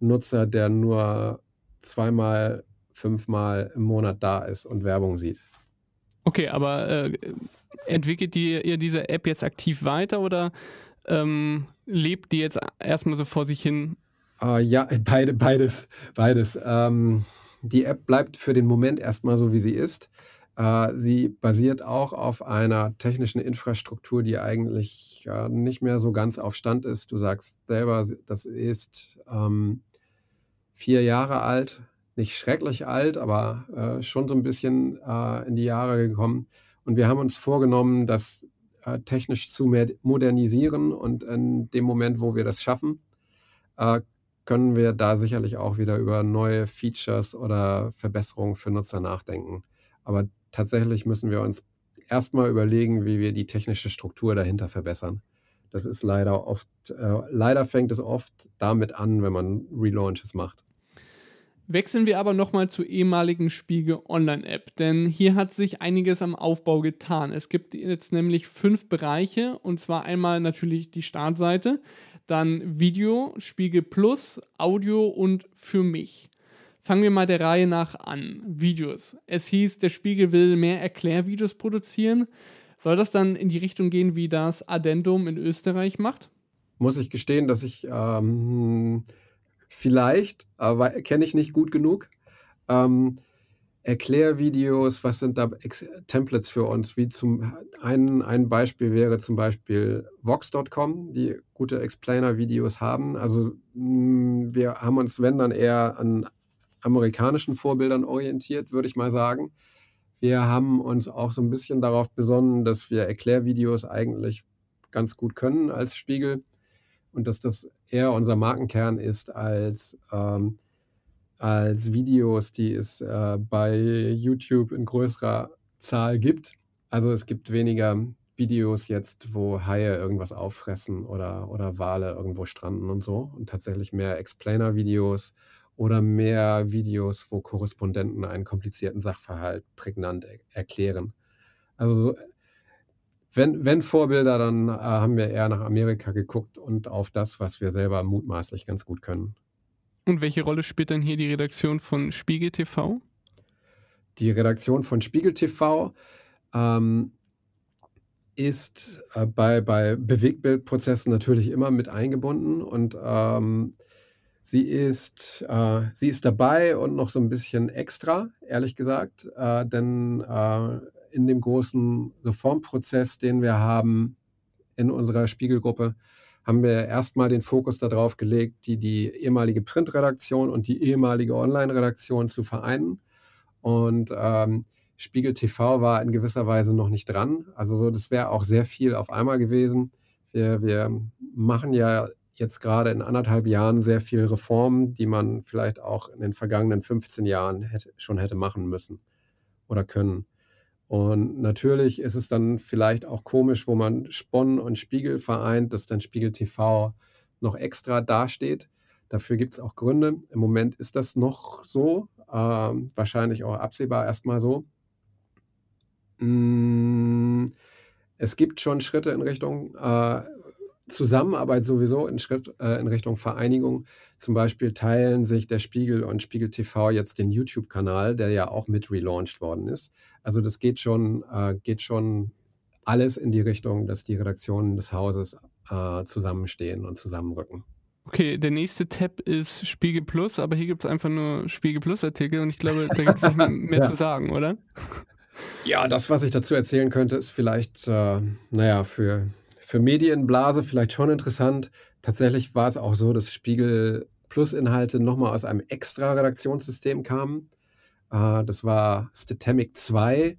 Nutzer, der nur zweimal, fünfmal im Monat da ist und Werbung sieht. Okay, aber äh, entwickelt die, ihr diese App jetzt aktiv weiter oder ähm, lebt die jetzt erstmal so vor sich hin? Uh, ja, beide, beides, beides. Ähm, die App bleibt für den Moment erstmal so, wie sie ist. Uh, sie basiert auch auf einer technischen Infrastruktur, die eigentlich nicht mehr so ganz auf Stand ist. Du sagst selber, das ist ähm, vier Jahre alt, nicht schrecklich alt, aber äh, schon so ein bisschen äh, in die Jahre gekommen. Und wir haben uns vorgenommen, das äh, technisch zu modernisieren. Und in dem Moment, wo wir das schaffen, äh, können wir da sicherlich auch wieder über neue Features oder Verbesserungen für Nutzer nachdenken. Aber tatsächlich müssen wir uns erstmal überlegen, wie wir die technische Struktur dahinter verbessern. Das ist leider oft, äh, leider fängt es oft damit an, wenn man Relaunches macht. Wechseln wir aber nochmal zur ehemaligen Spiegel Online-App, denn hier hat sich einiges am Aufbau getan. Es gibt jetzt nämlich fünf Bereiche und zwar einmal natürlich die Startseite, dann Video, Spiegel Plus, Audio und für mich. Fangen wir mal der Reihe nach an. Videos. Es hieß, der Spiegel will mehr Erklärvideos produzieren. Soll das dann in die Richtung gehen, wie das Addendum in Österreich macht? Muss ich gestehen, dass ich ähm, vielleicht, aber kenne ich nicht gut genug. Ähm, Erklärvideos, was sind da Ex Templates für uns? Wie zum ein ein Beispiel wäre zum Beispiel Vox.com, die gute Explainer-Videos haben. Also, hm, wir haben uns, wenn dann eher an amerikanischen Vorbildern orientiert, würde ich mal sagen. Wir haben uns auch so ein bisschen darauf besonnen, dass wir Erklärvideos eigentlich ganz gut können als Spiegel und dass das eher unser Markenkern ist als, ähm als Videos, die es, äh, bei YouTube in größerer Zahl gibt. Also, es gibt weniger Videos jetzt, wo Haie irgendwas auffressen oder oder Wale irgendwo stranden und so und tatsächlich mehr Explainer-Videos oder mehr Videos, wo Korrespondenten einen komplizierten Sachverhalt prägnant er erklären. Also, so wenn wenn Vorbilder, dann, äh, haben wir eher nach Amerika geguckt und auf das, was wir selber mutmaßlich ganz gut können. Und welche Rolle spielt dann hier die Redaktion von Spiegel TV? Die Redaktion von Spiegel TV, ähm, ist, äh, bei bei Bewegtbildprozessen natürlich immer mit eingebunden und, ähm, sie ist äh, sie ist dabei und noch so ein bisschen extra, ehrlich gesagt, äh, denn, äh, in dem großen Reformprozess, den wir haben in unserer Spiegelgruppe, haben wir erstmal den Fokus darauf gelegt, die die ehemalige Printredaktion und die ehemalige Online-Redaktion zu vereinen. Und, ähm, Spiegel TV war in gewisser Weise noch nicht dran. Also, so das wäre auch sehr viel auf einmal gewesen. Wir wir machen ja jetzt gerade in anderthalb Jahren sehr viel Reformen, die man vielleicht auch in den vergangenen 15 Jahren hätte schon hätte machen müssen oder können. Und natürlich ist es dann vielleicht auch komisch, wo man Spon und Spiegel vereint, dass dann Spiegel TV noch extra dasteht. Dafür gibt es auch Gründe. Im Moment ist das noch so, ähm, wahrscheinlich auch absehbar erstmal so. Hm, es gibt schon Schritte in Richtung, äh, Zusammenarbeit sowieso in Schritt äh, in Richtung Vereinigung. Zum Beispiel teilen sich der Spiegel und Spiegel TV jetzt den YouTube-Kanal, der ja auch mit relaunched worden ist. Also, das geht schon äh, geht schon alles in die Richtung, dass die Redaktionen des Hauses, äh, zusammenstehen und zusammenrücken. Okay, der nächste Tab ist Spiegel Plus, aber hier gibt es einfach nur Spiegel Plus Artikel und ich glaube, da gibt es nicht mehr Ja. zu sagen, oder? Ja, das, was ich dazu erzählen könnte, ist vielleicht, äh, na ja, für für Medienblase vielleicht schon interessant. Tatsächlich war es auch so, dass Spiegel Plus-Inhalte noch mal aus einem extra Redaktionssystem kamen. Äh, das war Statemic 2.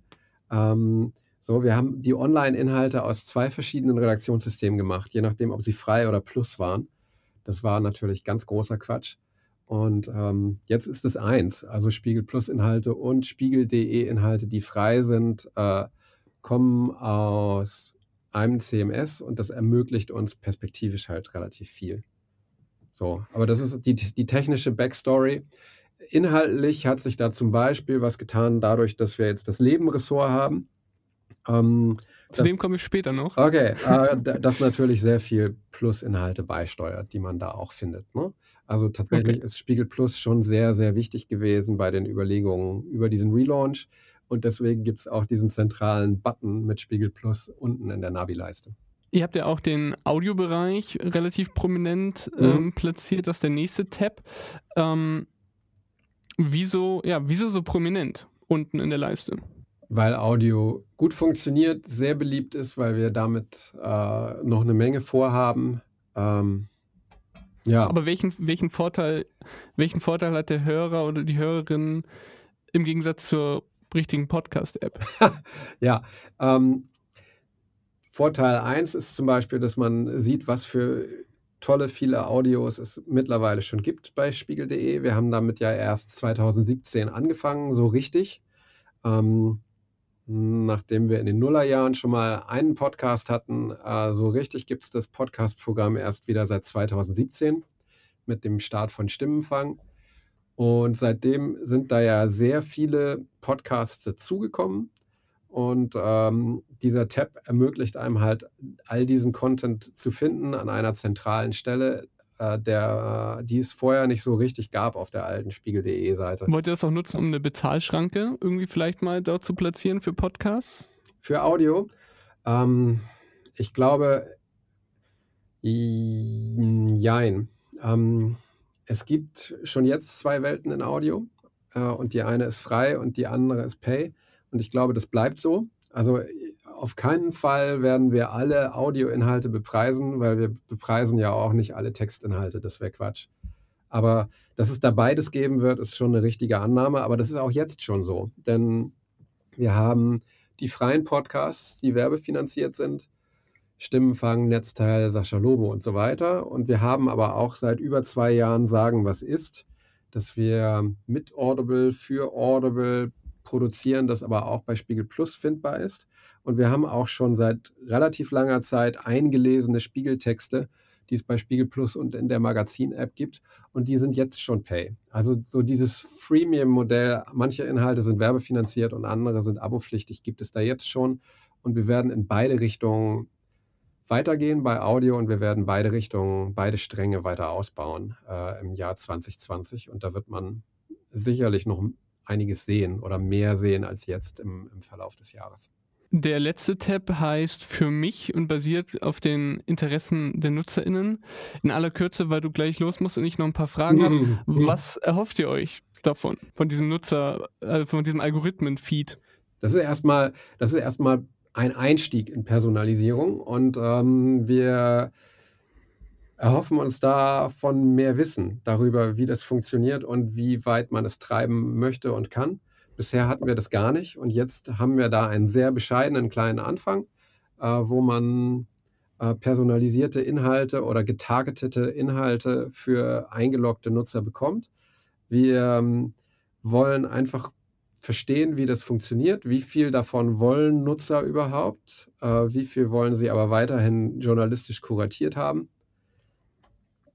Ähm, so, wir haben die Online-Inhalte aus 2 verschiedenen Redaktionssystemen gemacht, je nachdem, ob sie frei oder Plus waren. Das war natürlich ganz großer Quatsch. Und, ähm, jetzt ist es eins. Also, Spiegel Plus-Inhalte und Spiegel.de-Inhalte, die frei sind, äh, kommen aus einem CMS und das ermöglicht uns perspektivisch halt relativ viel. So, aber das ist die die technische Backstory. Inhaltlich hat sich da zum Beispiel was getan dadurch, dass wir jetzt das Leben-Ressort haben. Ähm, Zu dem komme ich später noch. Okay, äh, das natürlich sehr viel Plus-Inhalte beisteuert, die man da auch findet, ne? Also, tatsächlich Okay. ist Spiegel Plus schon sehr, sehr wichtig gewesen bei den Überlegungen über diesen Relaunch und deswegen gibt's auch diesen zentralen Button mit Spiegel Plus unten in der Navileiste. Ihr habt ja auch den Audiobereich relativ prominent, Mhm. ähm, platziert. Das ist der nächste Tab. Ähm, wieso ja, wieso so prominent unten in der Leiste? Weil Audio gut funktioniert, sehr beliebt ist, weil wir damit, äh, noch 'ne Menge vorhaben. Ähm, ja. Aber welchen welchen Vorteil welchen Vorteil hat der Hörer oder die Hörerin im Gegensatz zur richtigen Podcast-App? Ja, ähm, Vorteil 1 ist zum Beispiel, dass man sieht, was für tolle, viele Audios es mittlerweile schon gibt bei spiegel.de. Wir haben damit ja erst 2017 angefangen, so richtig. Ähm, nachdem wir in den Nullerjahren schon mal einen Podcast hatten, äh, so richtig gibt's das Podcast-Programm erst wieder seit 2017 mit dem Start von Stimmenfang. Und seitdem sind da ja sehr viele Podcasts dazugekommen und, ähm, dieser Tab ermöglicht einem halt, all diesen Content zu finden an einer zentralen Stelle, äh, der die es vorher nicht so richtig gab auf der alten spiegel.de Seite. Wollt ihr das auch nutzen, um 'ne Bezahlschranke irgendwie vielleicht mal dort zu platzieren für Podcasts? Für Audio? Ähm, ich glaube jein. Ähm, es gibt schon jetzt 2 Welten in Audio. äh, und die eine ist frei und die andere ist Pay. Und ich glaube, das bleibt so. Also auf keinen Fall werden wir alle Audioinhalte bepreisen, weil wir bepreisen ja auch nicht alle Textinhalte. Das wäre Quatsch. Aber dass es da beides geben wird, ist schon eine richtige Annahme. Aber das ist auch jetzt schon so. Denn wir haben die freien Podcasts, die werbefinanziert sind. Stimmenfang, Netzteil, Sascha Lobo und so weiter. Und wir haben aber auch seit über zwei Jahren Sagen, was ist, dass wir mit Audible, für Audible produzieren, das aber auch bei Spiegel Plus findbar ist. Und wir haben auch schon seit relativ langer Zeit eingelesene Spiegeltexte, die es bei Spiegel Plus und in der Magazin-App gibt. Und die sind jetzt schon Pay. Also so dieses Freemium-Modell, manche Inhalte sind werbefinanziert und andere sind abopflichtig, gibt es da jetzt schon. Und wir werden in beide Richtungen weitergehen bei Audio und wir werden beide Richtungen, beide Stränge weiter ausbauen äh, im Jahr 2020. Und da wird man sicherlich noch einiges sehen oder mehr sehen als jetzt im, im Verlauf des Jahres. Der letzte Tab heißt für mich und basiert auf den Interessen der NutzerInnen. In aller Kürze, weil du gleich los musst und ich noch ein paar Fragen habe. Was erhofft ihr euch davon, von diesem Nutzer, äh, von diesem Algorithmen-Feed? Das ist erstmal, das ist erstmal ein Einstieg in Personalisierung und ähm, wir erhoffen uns davon mehr Wissen darüber, wie das funktioniert und wie weit man es treiben möchte und kann. Bisher hatten wir das gar nicht und jetzt haben wir da einen sehr bescheidenen kleinen Anfang, äh, wo man äh, personalisierte Inhalte oder getargetete Inhalte für eingeloggte Nutzer bekommt. Wir ähm, wollen einfach verstehen, wie das funktioniert, wie viel davon wollen Nutzer überhaupt, äh, wie viel wollen sie aber weiterhin journalistisch kuratiert haben.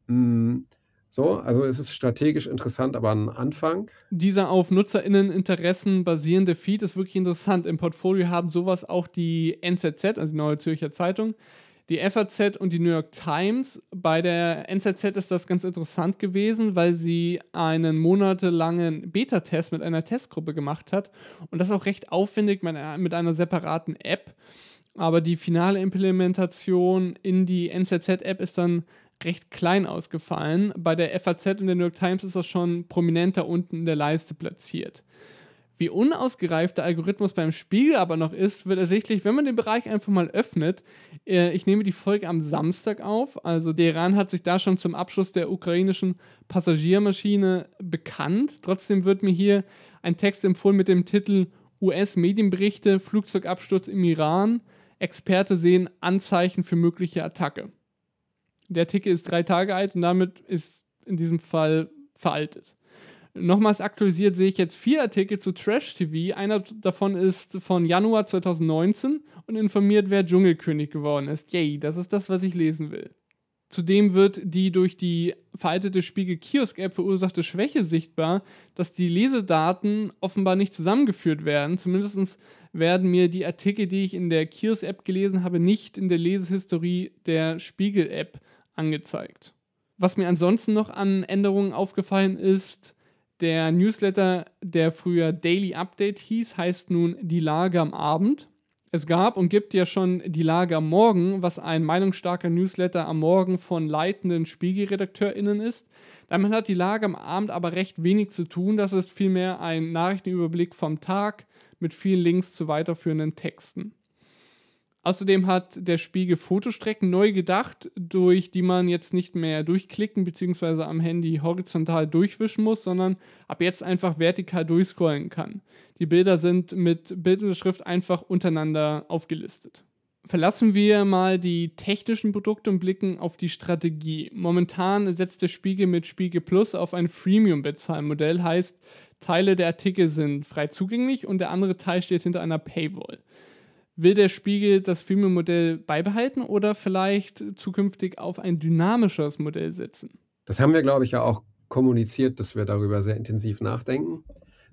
Mm, so, also es ist strategisch interessant, aber ein Anfang. Dieser auf NutzerInneninteressen basierende Feed ist wirklich interessant. Im Portfolio haben sowas auch die NZZ, also die Neue Zürcher Zeitung, die FAZ und die New York Times. Bei der NZZ ist das ganz interessant gewesen, weil sie einen monatelangen Beta-Test mit einer Testgruppe gemacht hat und das auch recht aufwendig mit einer, mit einer separaten App. Aber die finale Implementation in die NZZ-App ist dann recht klein ausgefallen. Bei der FAZ und der New York Times ist das schon prominenter unten in der Leiste platziert. Wie unausgereift der Algorithmus beim Spiegel aber noch ist, wird ersichtlich, wenn man den Bereich einfach mal öffnet. Äh, ich nehme die Folge am Samstag auf, also der Iran hat sich da schon zum Abschluss der ukrainischen Passagiermaschine bekannt. Trotzdem wird mir hier ein Text empfohlen mit dem Titel US-Medienberichte, Flugzeugabsturz im Iran. Experte sehen Anzeichen für mögliche Attacke. Der Artikel ist drei Tage alt und damit ist in diesem Fall veraltet. Nochmals aktualisiert sehe ich jetzt vier Artikel zu Trash TV. Einer davon ist von Januar 2019 und informiert, wer Dschungelkönig geworden ist. Yay, das ist das, was ich lesen will. Zudem wird die durch die veraltete Spiegel Kiosk-App verursachte Schwäche sichtbar, dass die Lesedaten offenbar nicht zusammengeführt werden. Zumindest werden mir die Artikel, die ich in der Kiosk-App gelesen habe, nicht in der Lesehistorie der Spiegel-App angezeigt. Was mir ansonsten noch an Änderungen aufgefallen ist, der Newsletter, der früher Daily Update hieß, heißt nun Die Lage am Abend. Es gab und gibt ja schon Die Lage am Morgen, was ein meinungsstarker Newsletter am Morgen von leitenden SpiegelredakteurInnen ist. Damit hat Die Lage am Abend aber recht wenig zu tun. Das ist vielmehr ein Nachrichtenüberblick vom Tag mit vielen Links zu weiterführenden Texten. Außerdem hat der Spiegel Fotostrecken neu gedacht, durch die man jetzt nicht mehr durchklicken bzw. am Handy horizontal durchwischen muss, sondern ab jetzt einfach vertikal durchscrollen kann. Die Bilder sind mit Bildunterschrift einfach untereinander aufgelistet. Verlassen wir mal die technischen Produkte und blicken auf die Strategie. Momentan setzt der Spiegel mit Spiegel Plus auf ein Freemium-Bezahlmodell, heißt, Teile der Artikel sind frei zugänglich und der andere Teil steht hinter einer Paywall. Will der Spiegel das Freemium-Modell beibehalten oder vielleicht zukünftig auf ein dynamischeres Modell setzen? Das haben wir, glaube ich, ja auch kommuniziert, dass wir darüber sehr intensiv nachdenken.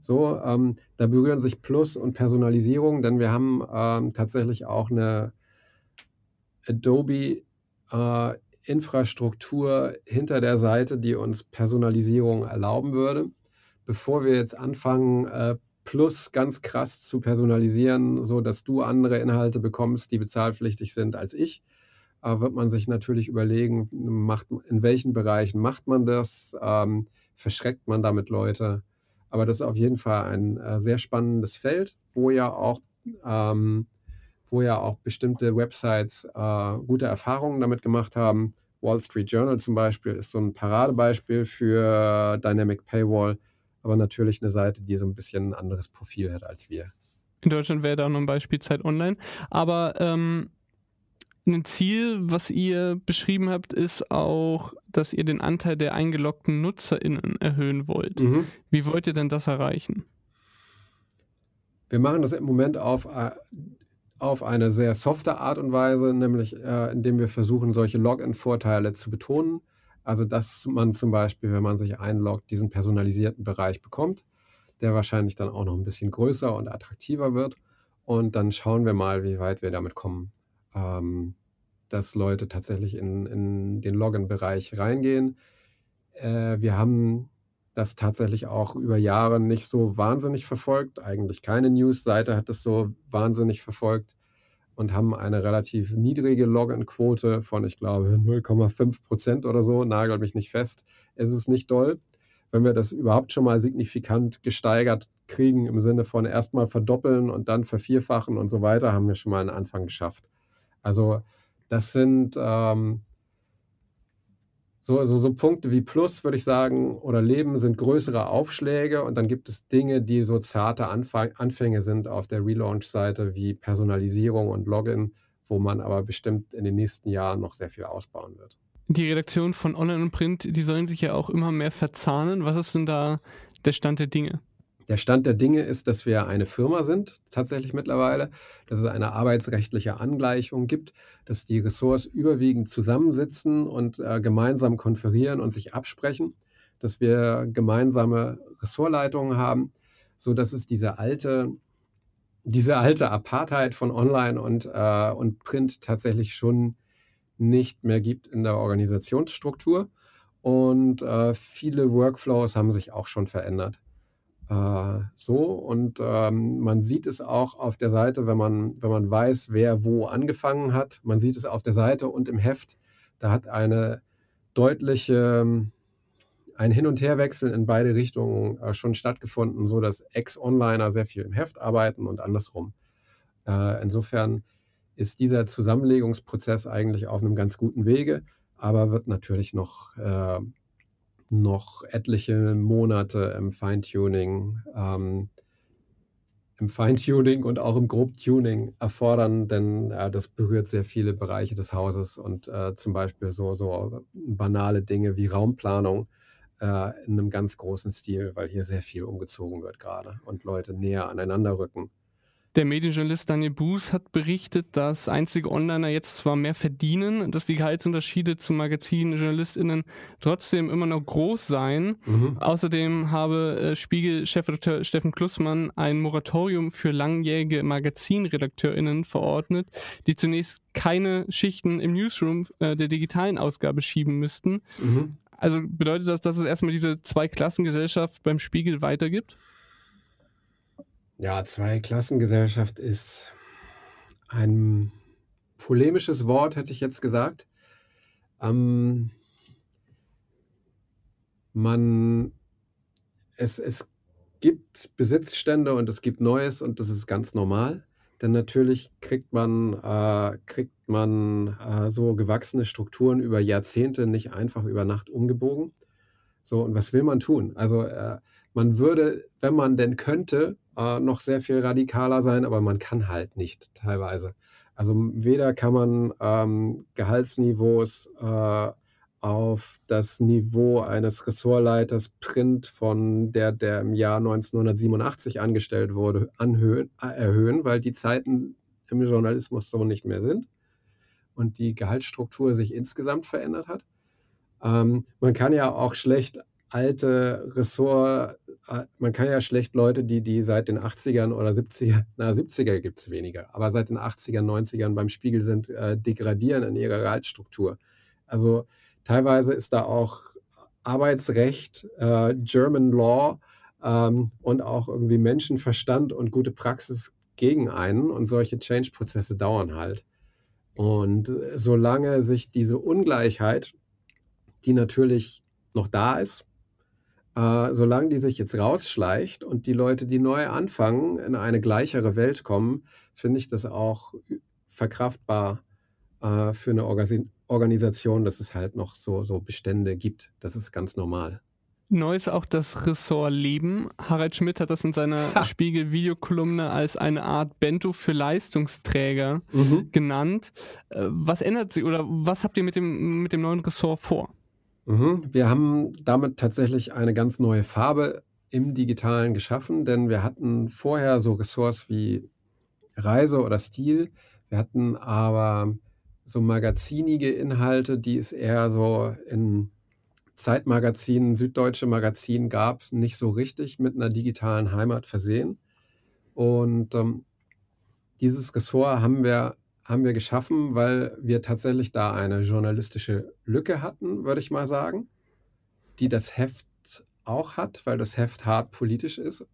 So, ähm, da berühren sich Plus und Personalisierung, denn wir haben ähm, tatsächlich auch eine Adobe äh, Infrastruktur hinter der Seite, die uns Personalisierung erlauben würde. Bevor wir jetzt anfangen, äh, Plus ganz krass zu personalisieren, so dass du andere Inhalte bekommst, die bezahlpflichtig sind als ich, äh, wird man sich natürlich überlegen, macht, in welchen Bereichen macht man das, ähm, verschreckt man damit Leute. Aber das ist auf jeden Fall ein äh, sehr spannendes Feld, wo ja auch, ähm, wo ja auch bestimmte Websites äh, gute Erfahrungen damit gemacht haben. Wall Street Journal zum Beispiel ist so ein Paradebeispiel für Dynamic Paywall, aber natürlich eine Seite, die so ein bisschen ein anderes Profil hat als wir. In Deutschland wäre da noch ein Beispiel Zeit Online. Aber ähm, ein Ziel, was ihr beschrieben habt, ist auch, dass ihr den Anteil der eingeloggten NutzerInnen erhöhen wollt. Mhm. Wie wollt ihr denn das erreichen? Wir machen das im Moment auf, äh, auf eine sehr softe Art und Weise, nämlich äh, indem wir versuchen, solche Login-Vorteile zu betonen. Also, dass man zum Beispiel, wenn man sich einloggt, diesen personalisierten Bereich bekommt, der wahrscheinlich dann auch noch ein bisschen größer und attraktiver wird. Und dann schauen wir mal, wie weit wir damit kommen ähm, dass Leute tatsächlich in, in den Login-Bereich reingehen. Äh, wir haben das tatsächlich auch über Jahre nicht so wahnsinnig verfolgt. Eigentlich keine News-Seite hat das so wahnsinnig verfolgt und haben eine relativ niedrige Login-Quote von, ich glaube, 0,5 Prozent oder so. Nagel mich nicht fest. Es ist nicht doll. Wenn wir das überhaupt schon mal signifikant gesteigert kriegen, im Sinne von erstmal verdoppeln und dann vervierfachen und so weiter, haben wir schon mal einen Anfang geschafft. Also das sind ähm, so, so, so Punkte wie Plus, würde ich sagen, oder Leben sind größere Aufschläge und dann gibt es Dinge, die so zarte Anfang, Anfänge sind auf der Relaunch-Seite wie Personalisierung und Login, wo man aber bestimmt in den nächsten Jahren noch sehr viel ausbauen wird. Die Redaktion von Online und Print, die sollen sich ja auch immer mehr verzahnen. Was ist denn da der Stand der Dinge? Der Stand der Dinge ist, dass wir eine Firma sind, tatsächlich mittlerweile, dass es eine arbeitsrechtliche Angleichung gibt, dass die Ressorts überwiegend zusammensitzen und äh, gemeinsam konferieren und sich absprechen, dass wir gemeinsame Ressortleitungen haben, sodass es diese alte, diese alte Apartheid von Online und, äh, und Print tatsächlich schon nicht mehr gibt in der Organisationsstruktur. Und äh, viele Workflows haben sich auch schon verändert. Äh, so und ähm, man sieht es auch auf der Seite, wenn man, wenn man weiß, wer wo angefangen hat. Man sieht es auf der Seite und im Heft. Da hat eine deutliche ein Hin- und Herwechsel in beide Richtungen äh, schon stattgefunden, so dass Ex-Onliner sehr viel im Heft arbeiten und andersrum. Äh, insofern ist dieser Zusammenlegungsprozess eigentlich auf einem ganz guten Wege, aber wird natürlich noch äh, noch etliche Monate im Feintuning, ähm, im Feintuning und auch im Grobtuning erfordern, denn äh, das berührt sehr viele Bereiche des Hauses und äh, zum Beispiel so, so banale Dinge wie Raumplanung äh, in einem ganz großen Stil, weil hier sehr viel umgezogen wird gerade und Leute näher aneinander rücken. Der Medienjournalist Daniel Buß hat berichtet, dass einzige Onliner jetzt zwar mehr verdienen, dass die Gehaltsunterschiede zu Magazinjournalistinnen trotzdem immer noch groß seien. Mhm. Außerdem habe äh, Spiegel-Chefredakteur Steffen Klussmann ein Moratorium für langjährige Magazinredakteurinnen verordnet, die zunächst keine Schichten im Newsroom äh, der digitalen Ausgabe schieben müssten. Mhm. Also bedeutet das, dass es erstmal diese Zweiklassengesellschaft beim Spiegel weitergibt? Ja, Zweiklassengesellschaft ist ein polemisches Wort, hätte ich jetzt gesagt. Ähm, man, es, es gibt Besitzstände und es gibt Neues und das ist ganz normal. Denn natürlich kriegt man, äh, kriegt man äh, so gewachsene Strukturen über Jahrzehnte nicht einfach über Nacht umgebogen. So, und was will man tun? Also äh, man würde, wenn man denn könnte, äh, noch sehr viel radikaler sein, aber man kann halt nicht teilweise. Also weder kann man ähm, Gehaltsniveaus äh, auf das Niveau eines Ressortleiters Print von der, der im Jahr 1987 angestellt wurde, anhöhen, äh, erhöhen, weil die Zeiten im Journalismus so nicht mehr sind und die Gehaltsstruktur sich insgesamt verändert hat. Ähm, man kann ja auch schlecht alte Ressort, man kann ja schlecht Leute, die, die seit den 80ern oder 70er, na 70er gibt es weniger, aber seit den 80ern, 90ern beim Spiegel sind, äh, degradieren in ihrer Gehaltsstruktur. Also teilweise ist da auch Arbeitsrecht, äh, German Law ähm, und auch irgendwie Menschenverstand und gute Praxis gegen einen und solche Change-Prozesse dauern halt. Und solange sich diese Ungleichheit, die natürlich noch da ist, Äh, solange die sich jetzt rausschleicht und die Leute, die neu anfangen, in eine gleichere Welt kommen, finde ich das auch verkraftbar äh, für eine Orgasi Organisation, dass es halt noch so, so Bestände gibt. Das ist ganz normal. Neu ist auch das Ressort Leben. Harald Schmidt hat das in seiner Spiegel-Videokolumne als eine Art Bento für Leistungsträger mhm. genannt. Äh, was ändert sich oder was habt ihr mit dem, mit dem neuen Ressort vor? Mhm. Wir haben damit tatsächlich eine ganz neue Farbe im Digitalen geschaffen, denn wir hatten vorher so Ressorts wie Reise oder Stil. Wir hatten aber so magazinige Inhalte, die es eher so in Zeitmagazin, Süddeutsche Magazin gab, nicht so richtig mit einer digitalen Heimat versehen. Und ähm, dieses Ressort haben wir, haben wir geschaffen, weil wir tatsächlich da eine journalistische Lücke hatten, würde ich mal sagen, die das Heft auch hat, weil das Heft hart politisch ist,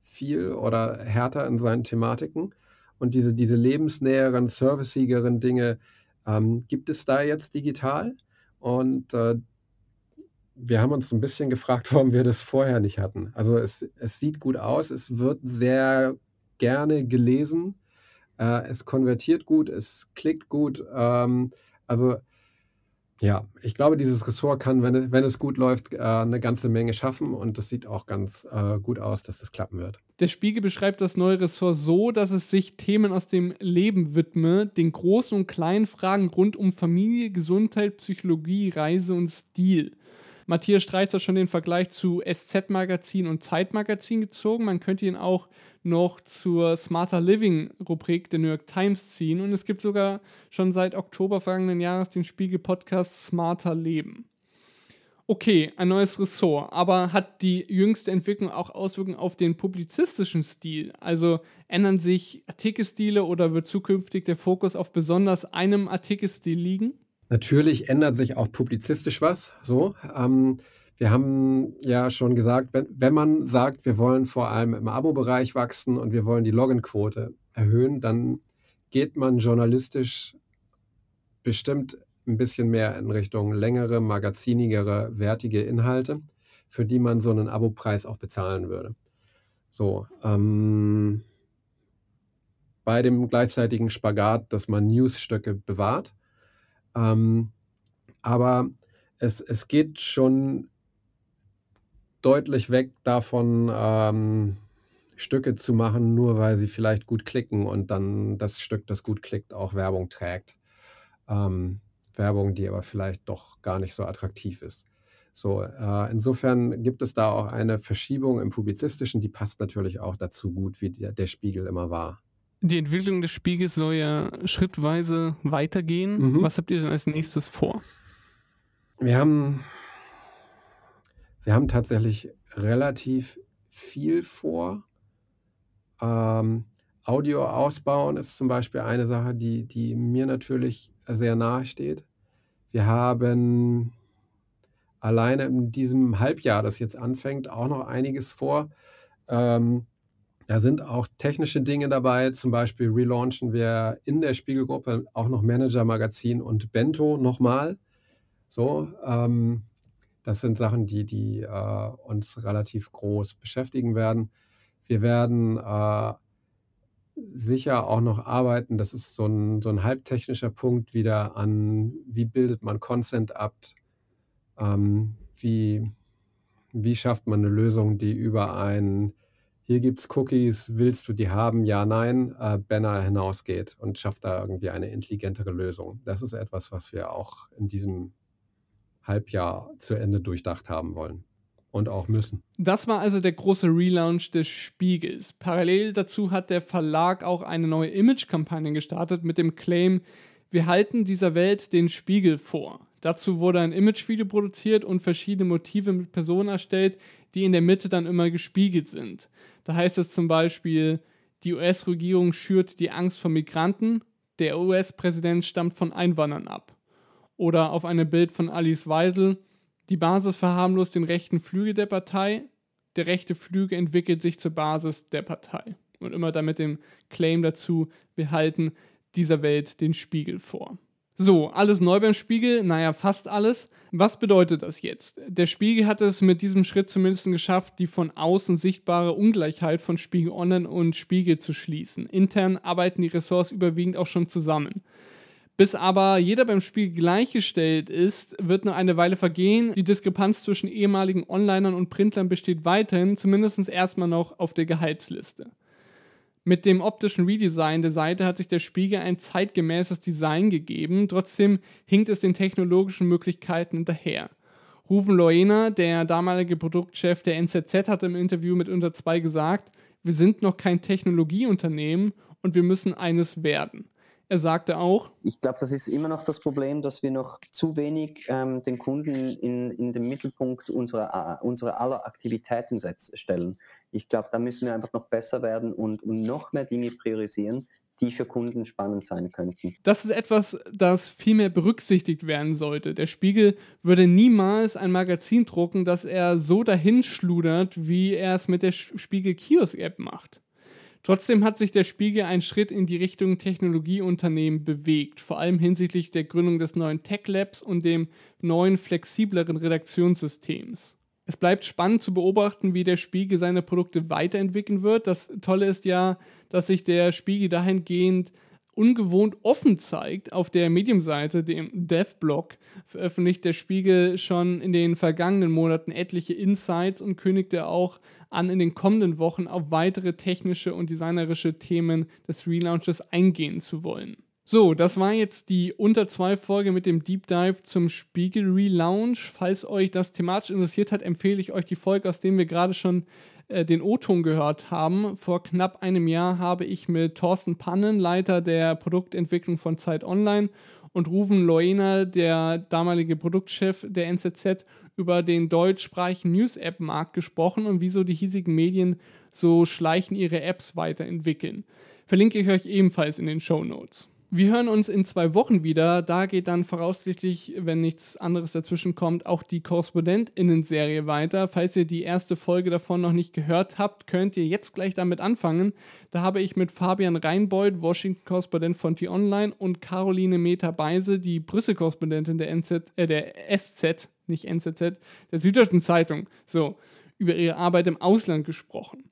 viel oder härter in seinen Thematiken. Und diese, diese lebensnäheren, servicigeren Dinge ähm, gibt es da jetzt digital. Und äh, wir haben uns ein bisschen gefragt, warum wir das vorher nicht hatten. Also es, es sieht gut aus, es wird sehr gerne gelesen, äh, es konvertiert gut, es klickt gut. Ähm, also ja, ich glaube, dieses Ressort kann, wenn es, wenn es gut läuft, äh, eine ganze Menge schaffen und es sieht auch ganz äh, gut aus, dass das klappen wird. Der Spiegel beschreibt das neue Ressort so, dass es sich Themen aus dem Leben widme, den großen und kleinen Fragen rund um Familie, Gesundheit, Psychologie, Reise und Stil. Matthias Streitz hat schon den Vergleich zu SZ-Magazin und Zeitmagazin gezogen. Man könnte ihn auch noch zur Smarter Living-Rubrik der New York Times ziehen. Und es gibt sogar schon seit Oktober vergangenen Jahres den Spiegel-Podcast Smarter Leben. Okay, ein neues Ressort, aber hat die jüngste Entwicklung auch Auswirkungen auf den publizistischen Stil? Also ändern sich Artikelstile oder wird zukünftig der Fokus auf besonders einem Artikelstil liegen? Natürlich ändert sich auch publizistisch was. So, ähm, wir haben ja schon gesagt, wenn, wenn man sagt, wir wollen vor allem im Abo-Bereich wachsen und wir wollen die Login-Quote erhöhen, dann geht man journalistisch bestimmt ein bisschen mehr in Richtung längere, magazinigere, wertige Inhalte, für die man so einen Abo-Preis auch bezahlen würde. So, ähm, bei dem gleichzeitigen Spagat, dass man Newsstücke bewahrt ähm, aber es, es geht schon deutlich weg davon, ähm, Stücke zu machen, nur weil sie vielleicht gut klicken und dann das Stück, das gut klickt, auch Werbung trägt. Ähm, Werbung, die aber vielleicht doch gar nicht so attraktiv ist. So, äh, insofern gibt es da auch eine Verschiebung im Publizistischen, die passt natürlich auch dazu gut, wie der, der Spiegel immer war. Die Entwicklung des Spiegels soll ja schrittweise weitergehen. Mhm. Was habt ihr denn als nächstes vor? Wir haben, wir haben tatsächlich relativ viel vor. Ähm, Audio ausbauen ist zum Beispiel eine Sache, die, die mir natürlich sehr nahe steht. Wir haben alleine in diesem Halbjahr, das jetzt anfängt, auch noch einiges vor. Ähm, da sind auch technische Dinge dabei. Zum Beispiel relaunchen wir in der Spiegelgruppe auch noch Manager Magazin und Bento nochmal. So, ähm, das sind Sachen, die, die äh, uns relativ groß beschäftigen werden. Wir werden äh, sicher auch noch arbeiten. Das ist so ein, so ein halbtechnischer Punkt wieder an, wie bildet man Consent ab? Ähm, wie, wie schafft man eine Lösung, die über ein hier gibt es Cookies, willst du die haben? Ja, nein, äh, Banner hinausgeht und schafft da irgendwie eine intelligentere Lösung. Das ist etwas, was wir auch in diesem Halbjahr zu Ende durchdacht haben wollen und auch müssen. Das war also der große Relaunch des Spiegels. Parallel dazu hat der Verlag auch eine neue Image-Kampagne gestartet mit dem Claim, wir halten dieser Welt den Spiegel vor. Dazu wurde ein Imagevideo produziert und verschiedene Motive mit Personen erstellt, die in der Mitte dann immer gespiegelt sind. Da heißt es zum Beispiel, die US-Regierung schürt die Angst vor Migranten, der US-Präsident stammt von Einwanderern ab. Oder auf einem Bild von Alice Weidel, die Basis verharmlost den rechten Flügel der Partei, der rechte Flügel entwickelt sich zur Basis der Partei. Und immer damit dem Claim dazu, wir halten dieser Welt den Spiegel vor. So, alles neu beim Spiegel, naja, fast alles. Was bedeutet das jetzt? Der Spiegel hat es mit diesem Schritt zumindest geschafft, die von außen sichtbare Ungleichheit von Spiegel Online und Spiegel zu schließen. Intern arbeiten die Ressorts überwiegend auch schon zusammen. Bis aber jeder beim Spiegel gleichgestellt ist, wird noch eine Weile vergehen. Die Diskrepanz zwischen ehemaligen Onlinern und Printlern besteht weiterhin, zumindest erstmal noch auf der Gehaltsliste. Mit dem optischen Redesign der Seite hat sich der Spiegel ein zeitgemäßes Design gegeben, trotzdem hinkt es den technologischen Möglichkeiten hinterher. Ruven Loena, der damalige Produktchef der NZZ, hat im Interview mit Unter 2 gesagt, wir sind noch kein Technologieunternehmen und wir müssen eines werden. Er sagte auch, ich glaube, das ist immer noch das Problem, dass wir noch zu wenig ähm, den Kunden in, in den Mittelpunkt unserer, unserer aller Aktivitäten stellen. Ich glaube, da müssen wir einfach noch besser werden und, und noch mehr Dinge priorisieren, die für Kunden spannend sein könnten. Das ist etwas, das viel mehr berücksichtigt werden sollte. Der Spiegel würde niemals ein Magazin drucken, das er so dahinschludert, wie er es mit der Spiegel Kiosk App macht. Trotzdem hat sich der Spiegel einen Schritt in die Richtung Technologieunternehmen bewegt, vor allem hinsichtlich der Gründung des neuen Tech Labs und dem neuen flexibleren Redaktionssystems. Es bleibt spannend zu beobachten, wie der Spiegel seine Produkte weiterentwickeln wird. Das Tolle ist ja, dass sich der Spiegel dahingehend ungewohnt offen zeigt. Auf der Medium-Seite, dem Dev-Blog, veröffentlicht der Spiegel schon in den vergangenen Monaten etliche Insights und kündigte auch an, in den kommenden Wochen auf weitere technische und designerische Themen des Relaunches eingehen zu wollen. So, das war jetzt die unter zwei Folge mit dem Deep Dive zum Spiegel Relaunch. Falls euch das thematisch interessiert hat, empfehle ich euch die Folge, aus dem wir gerade schon äh, den O-Ton gehört haben. Vor knapp einem Jahr habe ich mit Thorsten Pannen, Leiter der Produktentwicklung von Zeit Online, und Ruven Loena, der damalige Produktchef der NZZ, über den deutschsprachigen News-App-Markt gesprochen und wieso die hiesigen Medien so schleichen ihre Apps weiterentwickeln. Verlinke ich euch ebenfalls in den Show Notes. Wir hören uns in zwei Wochen wieder. Da geht dann voraussichtlich, wenn nichts anderes dazwischen kommt, auch die KorrespondentInnen-Serie weiter. Falls ihr die erste Folge davon noch nicht gehört habt, könnt ihr jetzt gleich damit anfangen. Da habe ich mit Fabian Reinbold, Washington-Korrespondent von T-Online, und Caroline Meter-Beise, die Brüssel-Korrespondentin der, äh, der SZ, nicht NZZ, der Süddeutschen Zeitung, so, über ihre Arbeit im Ausland gesprochen.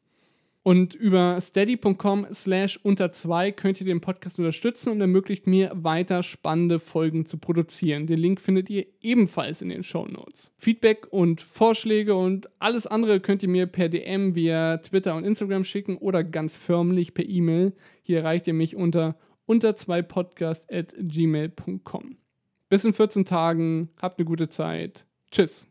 Und über steady.com slash unter zwei könnt ihr den Podcast unterstützen und ermöglicht mir weiter spannende Folgen zu produzieren. Den Link findet ihr ebenfalls in den Show Notes. Feedback und Vorschläge und alles andere könnt ihr mir per DM via Twitter und Instagram schicken oder ganz förmlich per E-Mail. Hier erreicht ihr mich unter unter zwei podcast at gmail.com. Bis in 14 Tagen, habt eine gute Zeit. Tschüss.